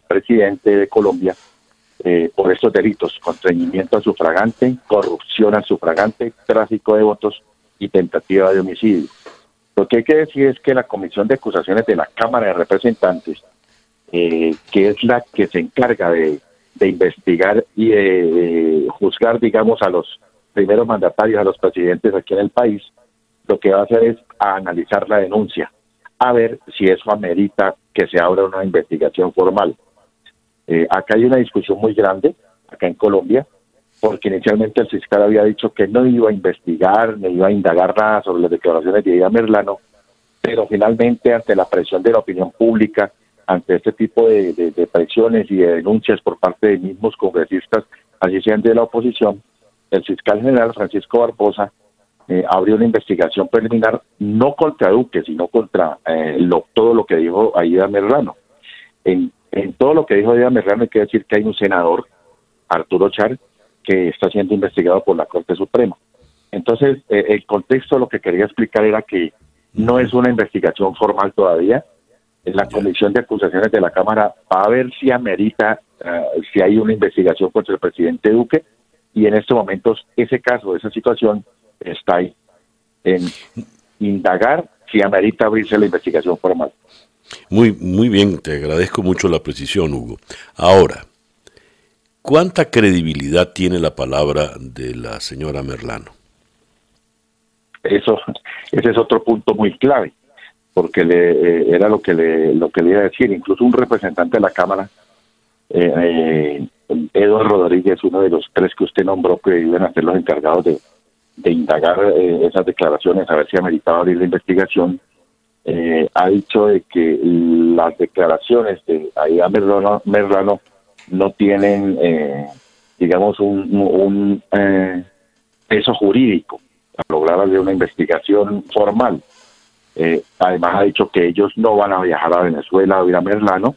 presidente de Colombia eh, por estos delitos, constreñimiento a sufragante, corrupción a sufragante, tráfico de votos y tentativa de homicidio. Lo que hay que decir es que la Comisión de Acusaciones de la Cámara de Representantes, eh, que es la que se encarga de, investigar y de juzgar, digamos, a los primeros mandatarios, a los presidentes aquí en el país, lo que va a hacer es analizar la denuncia, a ver si eso amerita que se abra una investigación formal. Eh, acá hay una discusión muy grande, acá en Colombia, porque inicialmente el fiscal había dicho que no iba a investigar, ni iba a indagar nada sobre las declaraciones de Ida Merlano, pero finalmente ante la presión de la opinión pública, ante este tipo de presiones y de denuncias por parte de mismos congresistas, así sean de la oposición, el fiscal general Francisco Barbosa eh, abrió una investigación preliminar no contra Duque, sino contra eh, todo lo que dijo Aida Merlano. En, todo lo que dijo Aida Merlano hay que decir que hay un senador, Arturo Char, que está siendo investigado por la Corte Suprema. Entonces, eh, el contexto lo que quería explicar era que no es una investigación formal todavía. La Comisión de Acusaciones de la Cámara va a ver si amerita, si hay una investigación contra el presidente Duque, y en estos momentos ese caso, esa situación, está ahí, en indagar si amerita abrirse la investigación formal. Muy, muy bien, te agradezco mucho la precisión, Hugo. Ahora, ¿cuánta credibilidad tiene la palabra de la señora Merlano? Eso, ese es otro punto muy clave, porque le, eh, era lo que le, lo que le iba a decir. Incluso un representante de la Cámara, eh, eh Eduardo Rodríguez, uno de los tres que usted nombró que iban a ser los encargados de, de indagar eh, esas declaraciones, a ver si ameritaba abrir la investigación, eh, ha dicho de que las declaraciones de Aida Merlano, no tienen, eh, digamos, un, peso jurídico a lograr de una investigación formal. además ha dicho que ellos no van a viajar a Venezuela a ir a Merlano.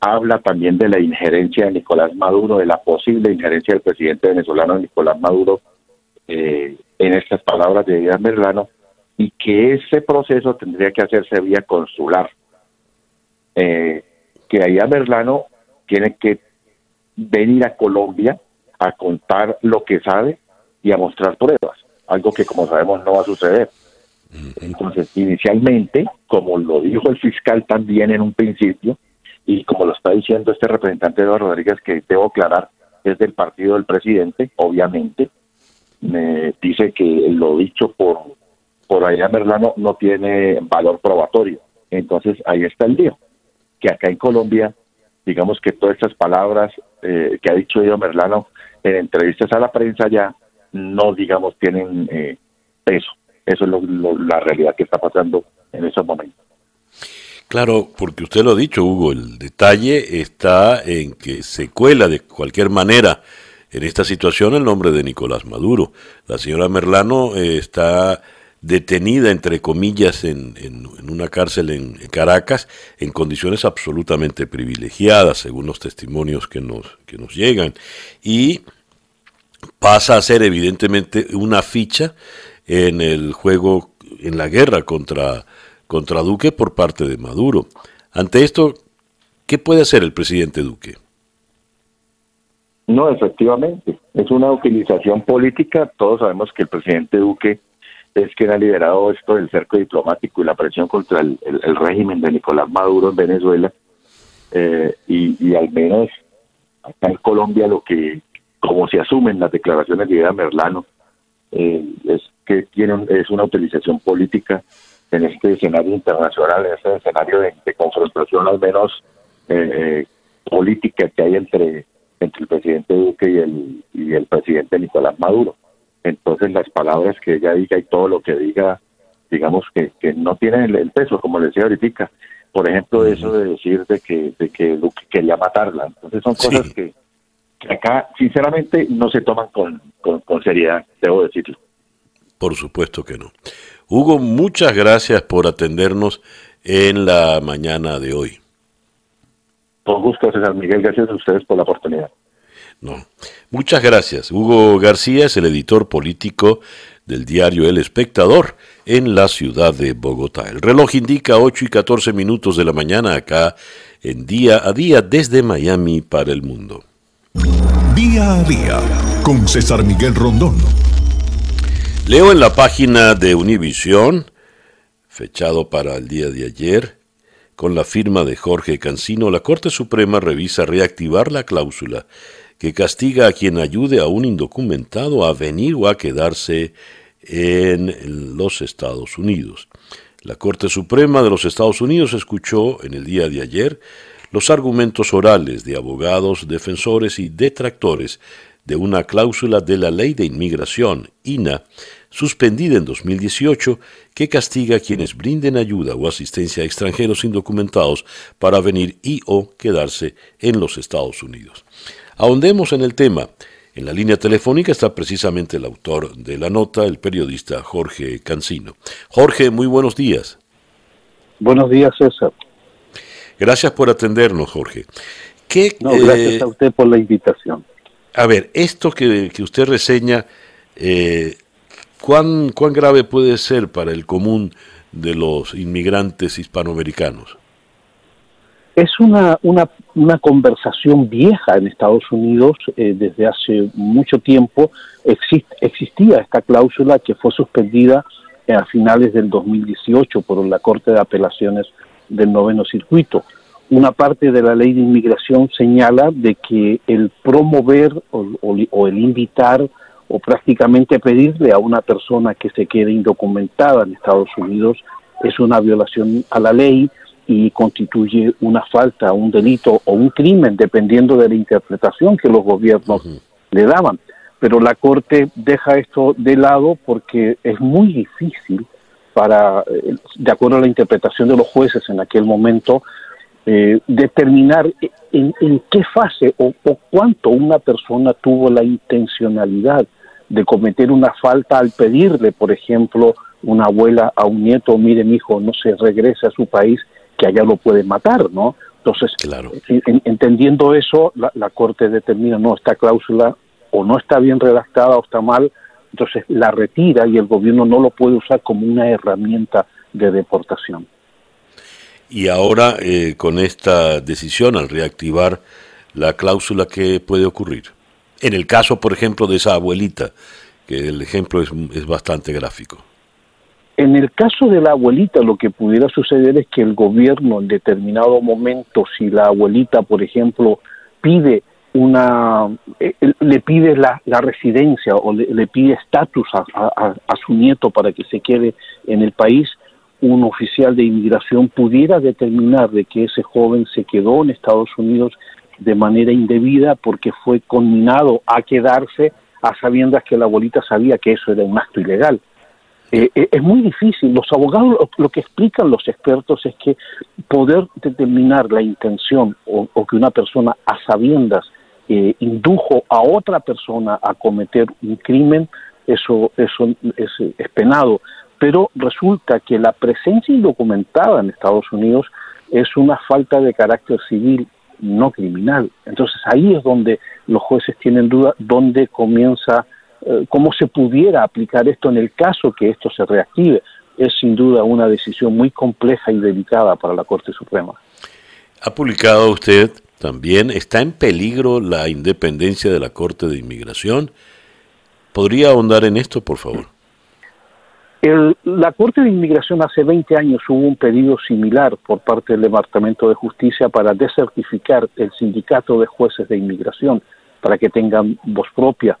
Habla también de la injerencia de Nicolás Maduro, de la posible injerencia del presidente venezolano Nicolás Maduro eh, en estas palabras de Díaz Merlano, y que ese proceso tendría que hacerse vía consular. Eh, que Díaz Merlano tiene que venir a Colombia a contar lo que sabe y a mostrar pruebas, algo que como sabemos no va a suceder. Entonces, inicialmente, como lo dijo el fiscal también en un principio, y como lo está diciendo este representante de Rodríguez, que debo aclarar, es del partido del presidente, obviamente, me dice que lo dicho por, por allá Merlano no tiene valor probatorio. Entonces ahí está el lío, que acá en Colombia, digamos que todas estas palabras eh, que ha dicho Edo Merlano en entrevistas a la prensa ya no, digamos, tienen eh, peso. Eso es la realidad que está pasando en esos momentos. Claro, porque usted lo ha dicho, Hugo, el detalle está en que se cuela de cualquier manera en esta situación el nombre de Nicolás Maduro. La señora Merlano eh, está detenida, entre comillas, en, una cárcel en, Caracas en condiciones absolutamente privilegiadas, según los testimonios que nos, que nos llegan. Y pasa a ser evidentemente una ficha en el juego, en la guerra contra, contra Duque por parte de Maduro. Ante esto, ¿qué puede hacer el presidente Duque? No, efectivamente, es una utilización política. Todos sabemos que el presidente Duque es quien ha liderado esto del cerco diplomático y la presión contra el, régimen de Nicolás Maduro en Venezuela. Eh, y, al menos acá en Colombia lo que, como se asumen las declaraciones de Ida Merlano, eh, es que tienen, es una utilización política en este escenario internacional, en este escenario de, confrontación al menos eh, política que hay entre entre el presidente Duque y el, y el presidente Nicolás Maduro. Entonces las palabras que ella diga y todo lo que diga, digamos que, que no tienen el, peso, como le decía ahorita. Por ejemplo, eso de decir de que, de que Duque quería matarla. Entonces son cosas que, acá sinceramente no se toman con, con, seriedad, debo decirlo. Por supuesto que no. Hugo, muchas gracias por atendernos en la mañana de hoy. Por gusto, César Miguel. Gracias a ustedes por la oportunidad. No. Muchas gracias. Hugo García es el editor político del diario El Espectador en la ciudad de Bogotá. El reloj indica 8 y 14 minutos de la mañana acá en día a día desde Miami para el mundo. Día a día con César Miguel Rondón. Leo en la página de Univisión, fechado para el día de ayer, con la firma de Jorge Cancino, la Corte Suprema revisa reactivar la cláusula que castiga a quien ayude a un indocumentado a venir o a quedarse en los Estados Unidos. La Corte Suprema de los Estados Unidos escuchó en el día de ayer los argumentos orales de abogados, defensores y detractores de una cláusula de la Ley de Inmigración, INA, suspendida en 2018, que castiga a quienes brinden ayuda o asistencia a extranjeros indocumentados para venir y o quedarse en los Estados Unidos. Ahondemos en el tema. En la línea telefónica está precisamente el autor de la nota, el periodista Jorge Cancino. Jorge, muy buenos días. Buenos días, César. Gracias por atendernos, Jorge. ¿Qué, no, gracias eh, a usted por la invitación. A ver, esto que, usted reseña, eh, ¿cuán, ¿cuán grave puede ser para el común de los inmigrantes hispanoamericanos? Es una, una, una conversación vieja en Estados Unidos eh, desde hace mucho tiempo. existía esta cláusula que fue suspendida a finales del 2018 por la Corte de Apelaciones del Noveno Circuito. Una parte de la ley de inmigración señala de que el promover o, o el invitar o prácticamente pedirle a una persona que se quede indocumentada en Estados Unidos es una violación a la ley y constituye una falta, un delito o un crimen, dependiendo de la interpretación que los gobiernos le daban. Pero la Corte deja esto de lado porque es muy difícil para, eh, de acuerdo a la interpretación de los jueces en aquel momento, eh, determinar en, qué fase o, o, cuánto una persona tuvo la intencionalidad de cometer una falta al pedirle, por ejemplo, una abuela a un nieto, mire mi hijo, no se regrese a su país que allá lo puede matar, ¿no? Entonces, claro. entendiendo eso, la, Corte determina, no, esta cláusula o no está bien redactada o está mal, entonces la retira y el gobierno no lo puede usar como una herramienta de deportación. Y ahora, eh, con esta decisión, al reactivar la cláusula, ¿qué puede ocurrir? En el caso, por ejemplo, de esa abuelita, que el ejemplo es, es bastante gráfico. En el caso de la abuelita, lo que pudiera suceder es que el gobierno en determinado momento, si la abuelita, por ejemplo, pide una, eh, le pide la, residencia o le, pide estatus a, su nieto para que se quede en el país, un oficial de inmigración pudiera determinar de que ese joven se quedó en Estados Unidos de manera indebida porque fue conminado a quedarse a sabiendas que la abuelita sabía que eso era un acto ilegal. Eh, eh, es muy difícil. Los abogados lo, que explican los expertos es que poder determinar la intención o, que una persona a sabiendas eh, indujo a otra persona a cometer un crimen, eso, eso es, es penado. Pero resulta que la presencia indocumentada en Estados Unidos es una falta de carácter civil no criminal. Entonces ahí es donde los jueces tienen duda, dónde comienza eh, cómo se pudiera aplicar esto en el caso que esto se reactive. Es sin duda una decisión muy compleja y delicada para la Corte Suprema. Ha publicado usted también, ¿está en peligro la independencia de la Corte de Inmigración? ¿Podría ahondar en esto, por favor? la Corte de Inmigración hace 20 años hubo un pedido similar por parte del Departamento de Justicia para desertificar el sindicato de jueces de inmigración para que tengan voz propia.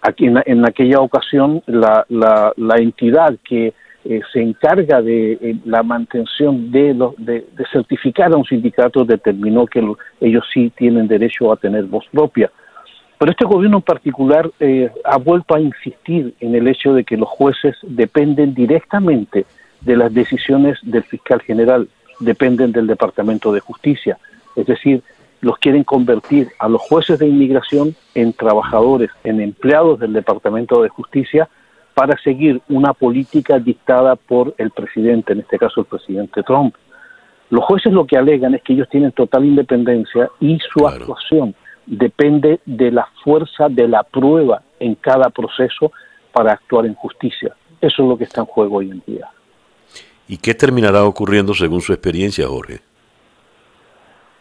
Aquí en, aquella ocasión la, la, entidad que eh, se encarga de eh, la mantención de, de, certificar a un sindicato determinó que ellos sí tienen derecho a tener voz propia. Pero este gobierno en particular eh, ha vuelto a insistir en el hecho de que los jueces dependen directamente de las decisiones del fiscal general, dependen del Departamento de Justicia. Es decir, los quieren convertir a los jueces de inmigración en trabajadores, en empleados del Departamento de Justicia, para seguir una política dictada por el presidente, en este caso el presidente Trump. Los jueces lo que alegan es que ellos tienen total independencia y su actuación depende de la fuerza de la prueba en cada proceso para actuar en justicia. Eso es lo que está en juego hoy en día. ¿Y qué terminará ocurriendo según su experiencia, Jorge?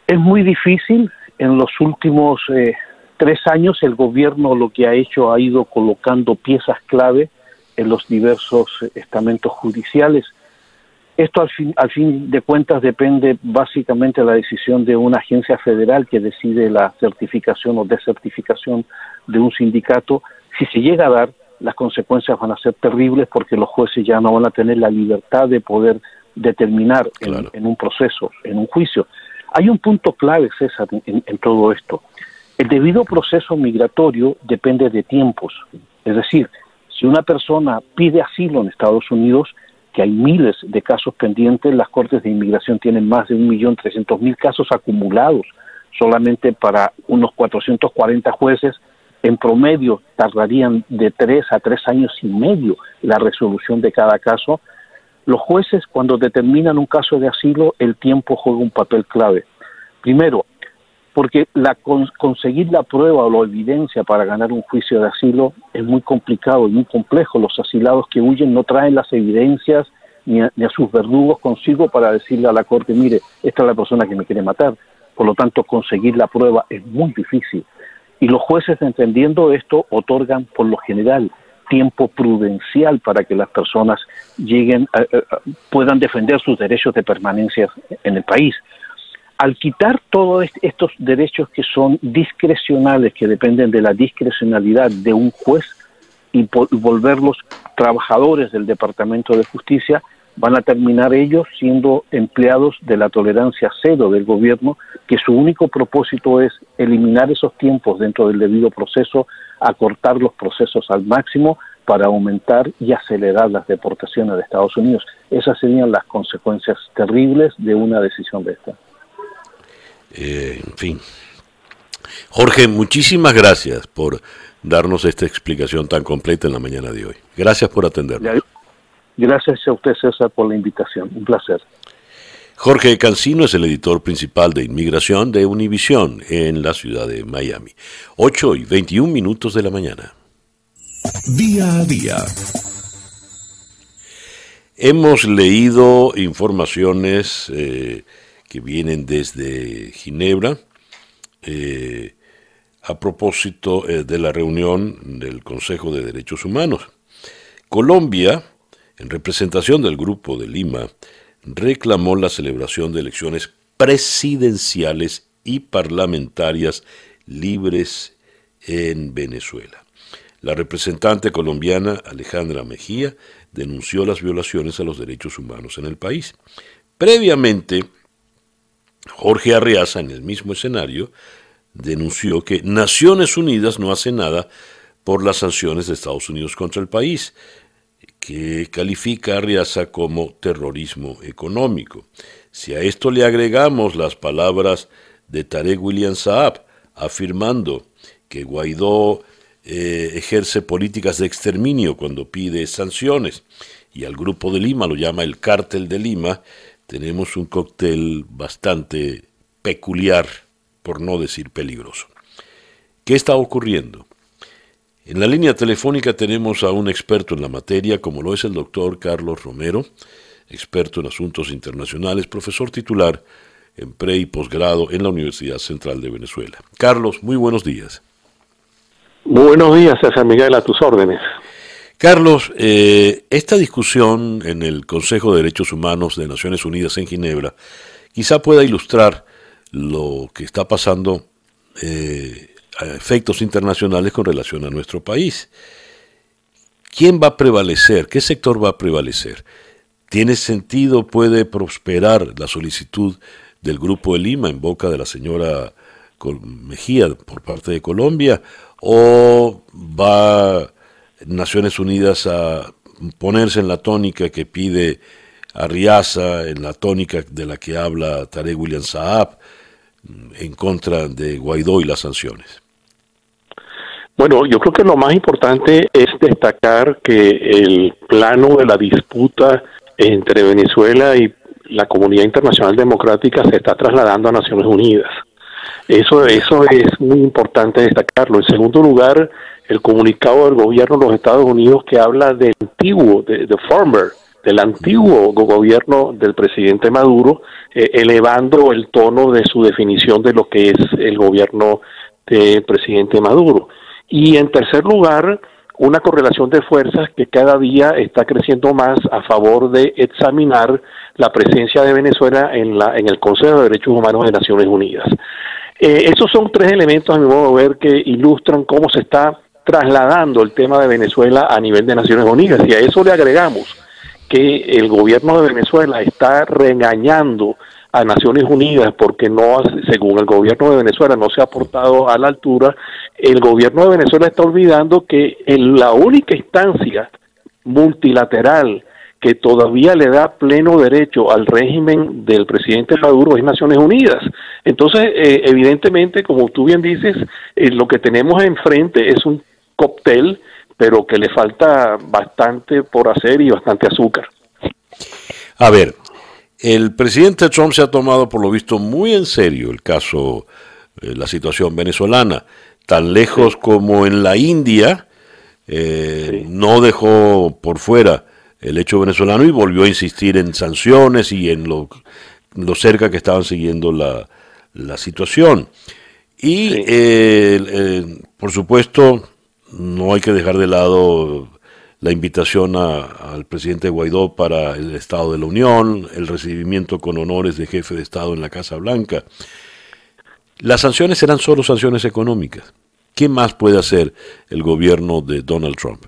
Es muy difícil. En los últimos eh, tres años el gobierno lo que ha hecho ha ido colocando piezas clave en los diversos estamentos judiciales. Esto al fin, al fin de cuentas depende básicamente de la decisión de una agencia federal que decide la certificación o desertificación de un sindicato. Si se llega a dar, las consecuencias van a ser terribles porque los jueces ya no van a tener la libertad de poder determinar en, un proceso, en un juicio. Hay un punto clave, César, en todo esto. El debido proceso migratorio depende de tiempos. Es decir, si una persona pide asilo en Estados Unidos, que hay miles de casos pendientes, las Cortes de Inmigración tienen más de 1.300.000 casos acumulados solamente para unos 440 jueces, en promedio tardarían de tres a tres años y medio la resolución de cada caso. Los jueces cuando determinan un caso de asilo, el tiempo juega un papel clave. Primero, porque la, conseguir la prueba o la evidencia para ganar un juicio de asilo es muy complicado y muy complejo. Los asilados que huyen no traen las evidencias ni a, sus verdugos consigo para decirle a la corte, mire, esta es la persona que me quiere matar. Por lo tanto, conseguir la prueba es muy difícil. Y los jueces, entendiendo esto, otorgan por lo general tiempo prudencial para que las personas lleguen, puedan defender sus derechos de permanencia en el país. Al quitar todos estos derechos que son discrecionales, que dependen de la discrecionalidad de un juez, y volverlos trabajadores del Departamento de Justicia, van a terminar ellos siendo empleados de la tolerancia cero del gobierno, que su único propósito es eliminar esos tiempos dentro del debido proceso, acortar los procesos al máximo para aumentar y acelerar las deportaciones de Estados Unidos. Esas serían las consecuencias terribles de una decisión de esta. Eh, en fin. Jorge, muchísimas gracias por darnos esta explicación tan completa en la mañana de hoy. Gracias por atendernos. Gracias a usted, César, por la invitación. Un placer. Jorge Cancino es el editor principal de inmigración de Univisión en la ciudad de Miami. 8 y 21 minutos de la mañana. Día a día. Hemos leído informaciones eh, que vienen desde Ginebra eh, a propósito eh, de la reunión del Consejo de Derechos Humanos. Colombia, en representación del Grupo de Lima, reclamó la celebración de elecciones presidenciales y parlamentarias libres en Venezuela. La representante colombiana Alejandra Mejía denunció las violaciones a los derechos humanos en el país. Previamente, Jorge Arriaza, en el mismo escenario, denunció que Naciones Unidas no hace nada por las sanciones de Estados Unidos contra el país, que califica a Arriaza como terrorismo económico. Si a esto le agregamos las palabras de Tarek William Saab, afirmando que Guaidó eh, ejerce políticas de exterminio cuando pide sanciones, y al grupo de Lima lo llama el cártel de Lima, tenemos un cóctel bastante peculiar, por no decir peligroso. ¿Qué está ocurriendo? En la línea telefónica tenemos a un experto en la materia, como lo es el doctor Carlos Romero, experto en asuntos internacionales, profesor titular en pre y posgrado en la Universidad Central de Venezuela. Carlos, muy buenos días. buenos días, César Miguel, a tus órdenes. Carlos, eh, esta discusión en el Consejo de Derechos Humanos de Naciones Unidas en Ginebra quizá pueda ilustrar lo que está pasando eh, efectos internacionales con relación a nuestro país. ¿Quién va a prevalecer? ¿Qué sector va a prevalecer? ¿Tiene sentido, puede prosperar la solicitud del Grupo de Lima en boca de la señora Mejía por parte de Colombia? ¿O va Naciones Unidas a ponerse en la tónica que pide Arriaza, en la tónica de la que habla Tarek William Saab, en contra de Guaidó y las sanciones? Bueno, yo creo que lo más importante es destacar que el plano de la disputa entre Venezuela y la comunidad internacional democrática se está trasladando a Naciones Unidas. Eso, eso es muy importante destacarlo. En segundo lugar, el comunicado del gobierno de los Estados Unidos que habla del antiguo, de, former, del antiguo gobierno del presidente Maduro, eh, elevando el tono de su definición de lo que es el gobierno del presidente Maduro. Y en tercer lugar, una correlación de fuerzas que cada día está creciendo más a favor de examinar la presencia de Venezuela en, la, en el Consejo de Derechos Humanos de Naciones Unidas. Eh, esos son tres elementos, a mi modo de ver, que ilustran cómo se está trasladando el tema de Venezuela a nivel de Naciones Unidas. Y a eso le agregamos que el gobierno de Venezuela está regañando a Naciones Unidas porque no, según el gobierno de Venezuela, no se ha portado a la altura, el gobierno de Venezuela está olvidando que en la única instancia multilateral que todavía le da pleno derecho al régimen del presidente Maduro es Naciones Unidas. Entonces, eh, evidentemente, como tú bien dices, eh, lo que tenemos enfrente es un cóctel, pero que le falta bastante por hacer y bastante azúcar. A ver, el presidente Trump se ha tomado, por lo visto, muy en serio el caso, eh, la situación venezolana, tan lejos como en la India, eh, no dejó por fuera el hecho venezolano y volvió a insistir en sanciones y en lo, lo cerca que estaban siguiendo la, la situación. Y, eh, por supuesto, no hay que dejar de lado la invitación al presidente Guaidó para el Estado de la Unión, el recibimiento con honores de jefe de Estado en la Casa Blanca. Las sanciones serán solo sanciones económicas. ¿Qué más puede hacer el gobierno de Donald Trump?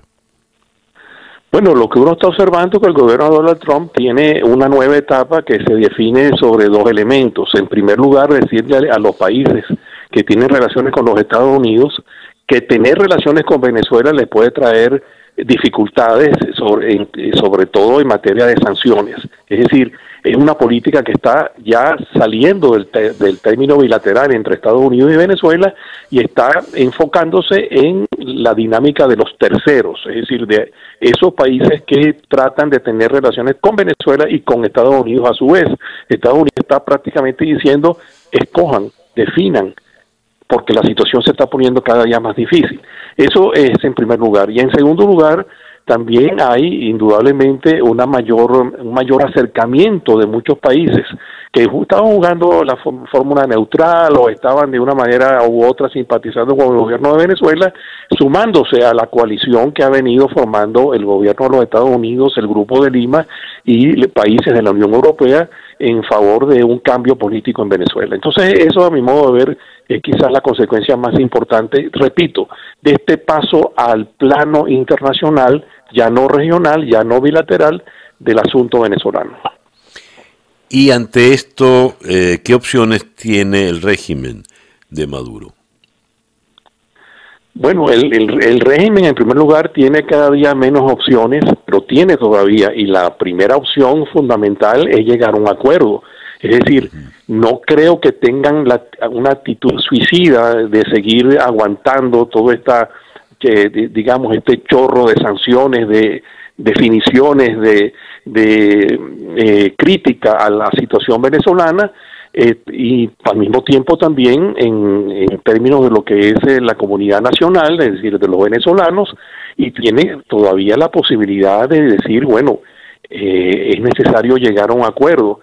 Bueno, lo que uno está observando es que el gobierno de Donald Trump tiene una nueva etapa que se define sobre dos elementos. En primer lugar, decirle a los países que tienen relaciones con los Estados Unidos que tener relaciones con Venezuela le puede traer dificultades, sobre, sobre todo en materia de sanciones. Es decir, es una política que está ya saliendo del, del término bilateral entre Estados Unidos y Venezuela y está enfocándose en la dinámica de los terceros, es decir, de esos países que tratan de tener relaciones con Venezuela y con Estados Unidos a su vez. Estados Unidos está prácticamente diciendo, escojan, definan, porque la situación se está poniendo cada día más difícil. Eso es en primer lugar. Y en segundo lugar, también hay indudablemente una mayor, un mayor acercamiento de muchos países que estaban jugando la fórmula neutral o estaban de una manera u otra simpatizando con el gobierno de Venezuela, sumándose a la coalición que ha venido formando el gobierno de los Estados Unidos, el Grupo de Lima y países de la Unión Europea en favor de un cambio político en Venezuela. Entonces, eso a mi modo de ver es quizás la consecuencia más importante, repito, de este paso al plano internacional, ya no regional, ya no bilateral, del asunto venezolano. Y ante esto, eh, ¿qué opciones tiene el régimen de Maduro? Bueno, el, el, régimen en primer lugar tiene cada día menos opciones, pero tiene todavía, y la primera opción fundamental es llegar a un acuerdo. Es decir, no creo que tengan una actitud suicida de seguir aguantando todo esta, digamos, este chorro de sanciones, de definiciones, de, de eh, crítica a la situación venezolana eh, y al mismo tiempo también en, términos de lo que es eh, la comunidad nacional, es decir, de los venezolanos, y tiene todavía la posibilidad de decir, bueno, es necesario llegar a un acuerdo.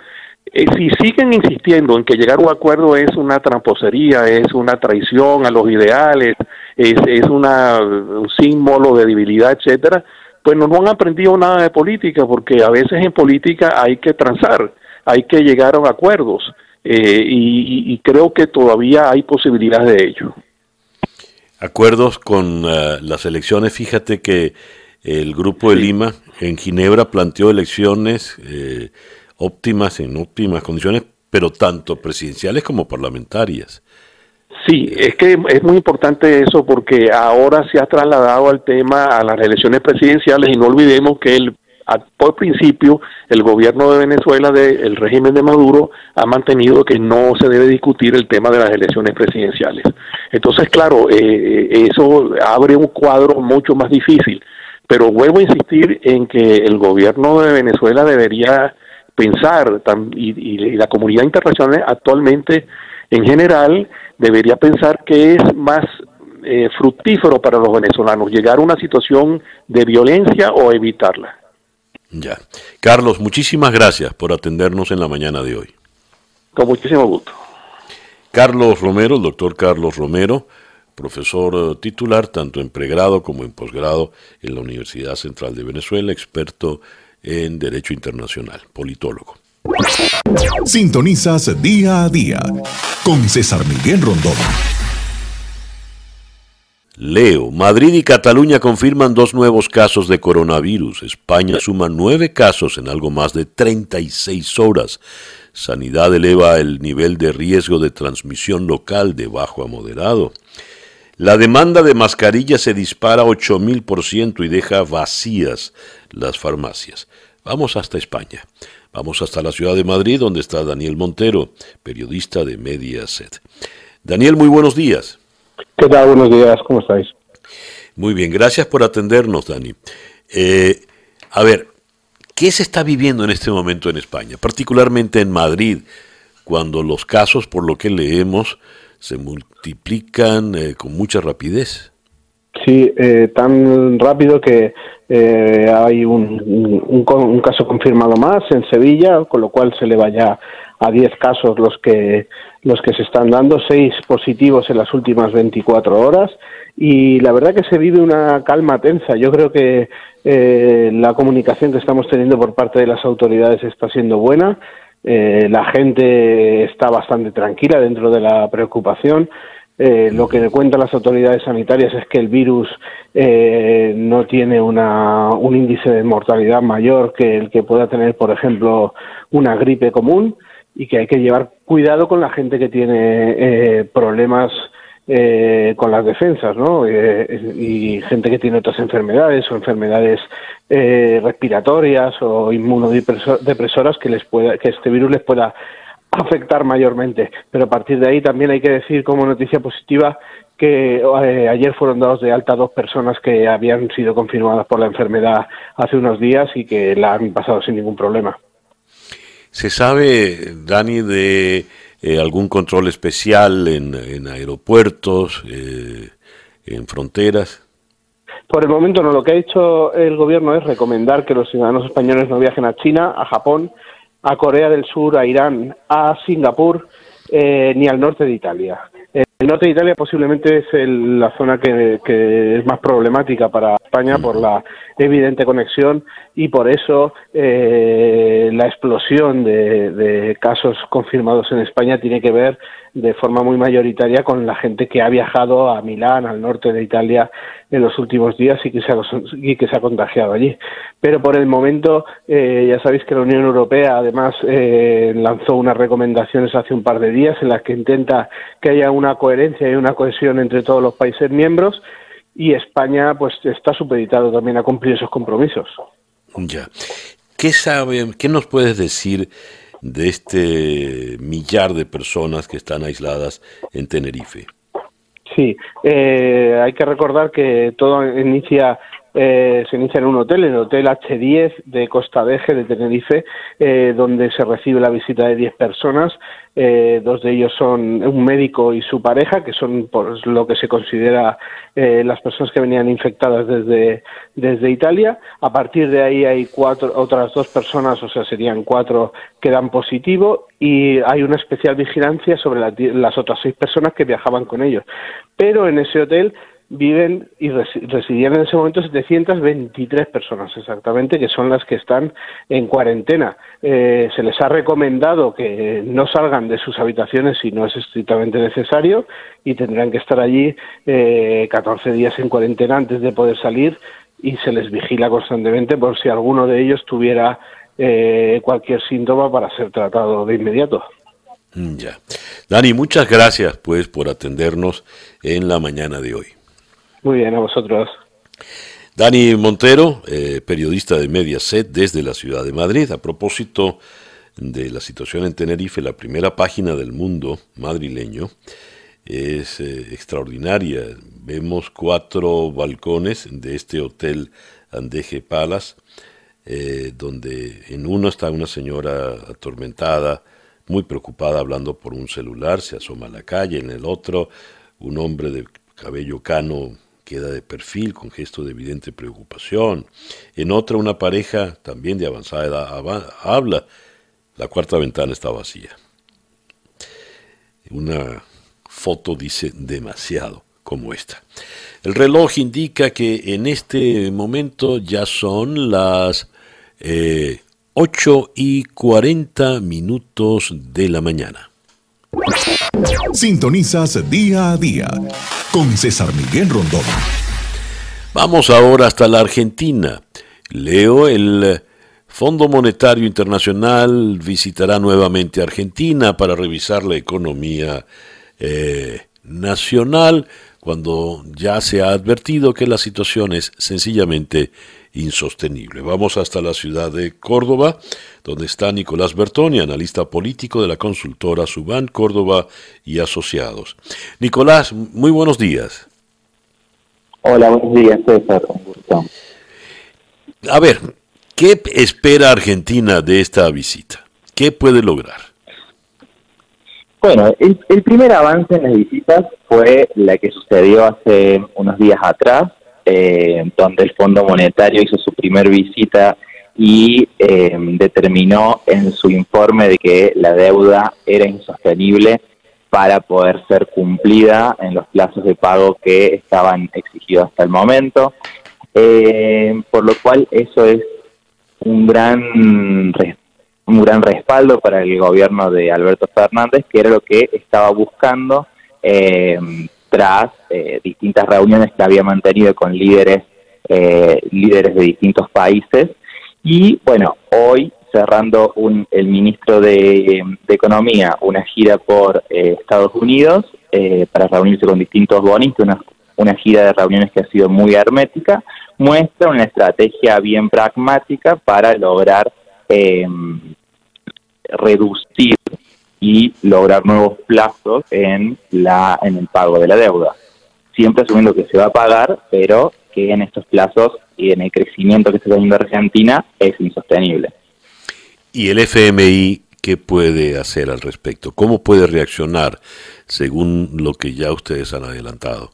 Si siguen insistiendo en que llegar a un acuerdo es una tramposería, es una traición a los ideales, es, es una, un símbolo de debilidad, etcétera, pues no, han aprendido nada de política, porque a veces en política hay que transar, hay que llegar a acuerdos, eh, y, creo que todavía hay posibilidades de ello. Acuerdos con eh, las elecciones, fíjate que el Grupo de Lima en Ginebra planteó elecciones eh, óptimas, en óptimas condiciones, pero tanto presidenciales como parlamentarias. Sí, es que es muy importante eso porque ahora se ha trasladado al tema a las elecciones presidenciales y no olvidemos que el por principio el gobierno de Venezuela, el régimen de Maduro, ha mantenido que no se debe discutir el tema de las elecciones presidenciales. Entonces, claro, eh, eso abre un cuadro mucho más difícil. Pero vuelvo a insistir en que el gobierno de Venezuela debería pensar, y la comunidad internacional actualmente en general, debería pensar que es más eh, fructífero para los venezolanos llegar a una situación de violencia o evitarla. Ya. Carlos, muchísimas gracias por atendernos en la mañana de hoy. Con muchísimo gusto. Carlos Romero, el doctor Carlos Romero, profesor eh, titular tanto en pregrado como en posgrado en la Universidad Central de Venezuela, experto en Derecho Internacional, politólogo. Sintonizas día a día con César Miguel Rondón. Leo, Madrid y Cataluña confirman dos nuevos casos de coronavirus. España suma nueve casos en algo más de 36 horas. Sanidad eleva el nivel de riesgo de transmisión local de bajo a moderado. La demanda de mascarillas se dispara 8000% y deja vacías las farmacias. Vamos hasta España. Vamos hasta la ciudad de Madrid, donde está Daniel Montero, periodista de Mediaset. Daniel, muy buenos días. ¿Qué tal? Buenos días, ¿cómo estáis? Muy bien, gracias por atendernos, Dani. Eh, a ver, ¿qué se está viviendo en este momento en España, particularmente en Madrid, cuando los casos, por lo que leemos, se multiplican eh, con mucha rapidez? Sí, eh, tan rápido que hay un, un, caso confirmado más en Sevilla, con lo cual se le vaya a 10 casos los que los que se están dando, seis positivos en las últimas 24 horas y la verdad que se vive una calma tensa. Yo creo que eh, la comunicación que estamos teniendo por parte de las autoridades está siendo buena. Eh, la gente está bastante tranquila dentro de la preocupación. Eh, lo que cuentan las autoridades sanitarias es que el virus no tiene una, un índice de mortalidad mayor que el que pueda tener, por ejemplo, una gripe común y que hay que llevar cuidado con la gente que tiene eh, problemas eh, con las defensas, ¿no? Eh, y gente que tiene otras enfermedades o enfermedades respiratorias o inmunodepresoras que les pueda, que este virus les pueda afectar mayormente. Pero a partir de ahí también hay que decir como noticia positiva que ayer fueron dados de alta dos personas que habían sido confirmadas por la enfermedad hace unos días y que la han pasado sin ningún problema. ¿Se sabe, Dani, de eh, algún control especial en, aeropuertos, eh, en fronteras? Por el momento no. Lo que ha hecho el gobierno es recomendar que los ciudadanos españoles no viajen a China, a Japón, a Corea del Sur, a Irán, a Singapur eh, ni al norte de Italia. El norte de Italia posiblemente es la zona que, es más problemática para España por la evidente conexión y por eso eh, la explosión de, casos confirmados en España tiene que ver de forma muy mayoritaria con la gente que ha viajado a Milán, al norte de Italia, en los últimos días y que se ha, que se ha contagiado allí. Pero por el momento, eh, ya sabéis que la Unión Europea además eh, lanzó unas recomendaciones hace un par de días en las que intenta que haya una coherencia y una cohesión entre todos los países miembros y España pues está supeditado también a cumplir esos compromisos. Ya. ¿Qué sabe, qué nos puedes decir de este millar de personas que están aisladas en Tenerife? Sí, eh, hay que recordar que todo inicia eh, se inicia en un hotel, el Hotel H10 de Costa Deje de Tenerife, eh, donde se recibe la visita de 10 personas. Eh, dos de ellos son un médico y su pareja, que son por lo que se considera las personas que venían infectadas desde, desde Italia. A partir de ahí hay cuatro, otras dos personas, o sea, serían cuatro que dan positivo y hay una especial vigilancia sobre las otras seis personas que viajaban con ellos. Pero en ese hotel viven y residían en ese momento 723 personas exactamente, que son las que están en cuarentena. Eh, se les ha recomendado que no salgan de sus habitaciones si no es estrictamente necesario y tendrán que estar allí eh, 14 días en cuarentena antes de poder salir y se les vigila constantemente por si alguno de ellos tuviera eh, cualquier síntoma para ser tratado de inmediato. Mm, ya. Dani, muchas gracias pues por atendernos en la mañana de hoy. Muy bien, a vosotros. Dani Montero, eh, periodista de Mediaset desde la ciudad de Madrid, a propósito de la situación en Tenerife, la primera página del mundo madrileño es eh, extraordinaria. Vemos cuatro balcones de este hotel Andeje Palace, eh, donde en uno está una señora atormentada, muy preocupada hablando por un celular, se asoma a la calle, en el otro un hombre de cabello cano queda de perfil con gesto de evidente preocupación, en otra una pareja también de avanzada edad habla, la cuarta ventana está vacía. Una foto dice demasiado como esta. El reloj indica que en este momento ya son las eh, 8 y 40 minutos de la mañana. Sintonizas día a día con César Miguel Rondón. Vamos ahora hasta la Argentina. Leo, el Fondo Monetario Internacional visitará nuevamente Argentina para revisar la economía eh, nacional cuando ya se ha advertido que la situación es sencillamente insostenible. Vamos hasta la ciudad de Córdoba, donde está Nicolás Bertoni, analista político de la consultora Subán Córdoba y Asociados. Nicolás, muy buenos días. Hola, buenos días, César. Un gusto. A ver, ¿qué espera Argentina de esta visita? ¿Qué puede lograr? Bueno, el, el, primer avance en las visitas fue la que sucedió hace unos días atrás, eh, donde el Fondo Monetario hizo su primer visita y eh, determinó en su informe de que la deuda era insostenible para poder ser cumplida en los plazos de pago que estaban exigidos hasta el momento, eh, por lo cual eso es un gran un gran respaldo para el gobierno de Alberto Fernández, que era lo que estaba buscando eh, tras eh, distintas reuniones que había mantenido con líderes, eh, líderes de distintos países. Y bueno, hoy cerrando un, el ministro de, Economía una gira por Estados Unidos para reunirse con distintos bonistas, una, una gira de reuniones que ha sido muy hermética, muestra una estrategia bien pragmática para lograr eh, reducir y lograr nuevos plazos en, la, en el pago de la deuda. Siempre asumiendo que se va a pagar, pero que en estos plazos y en el crecimiento que está teniendo Argentina es insostenible. ¿Y el FMI qué puede hacer al respecto? ¿Cómo puede reaccionar según lo que ya ustedes han adelantado?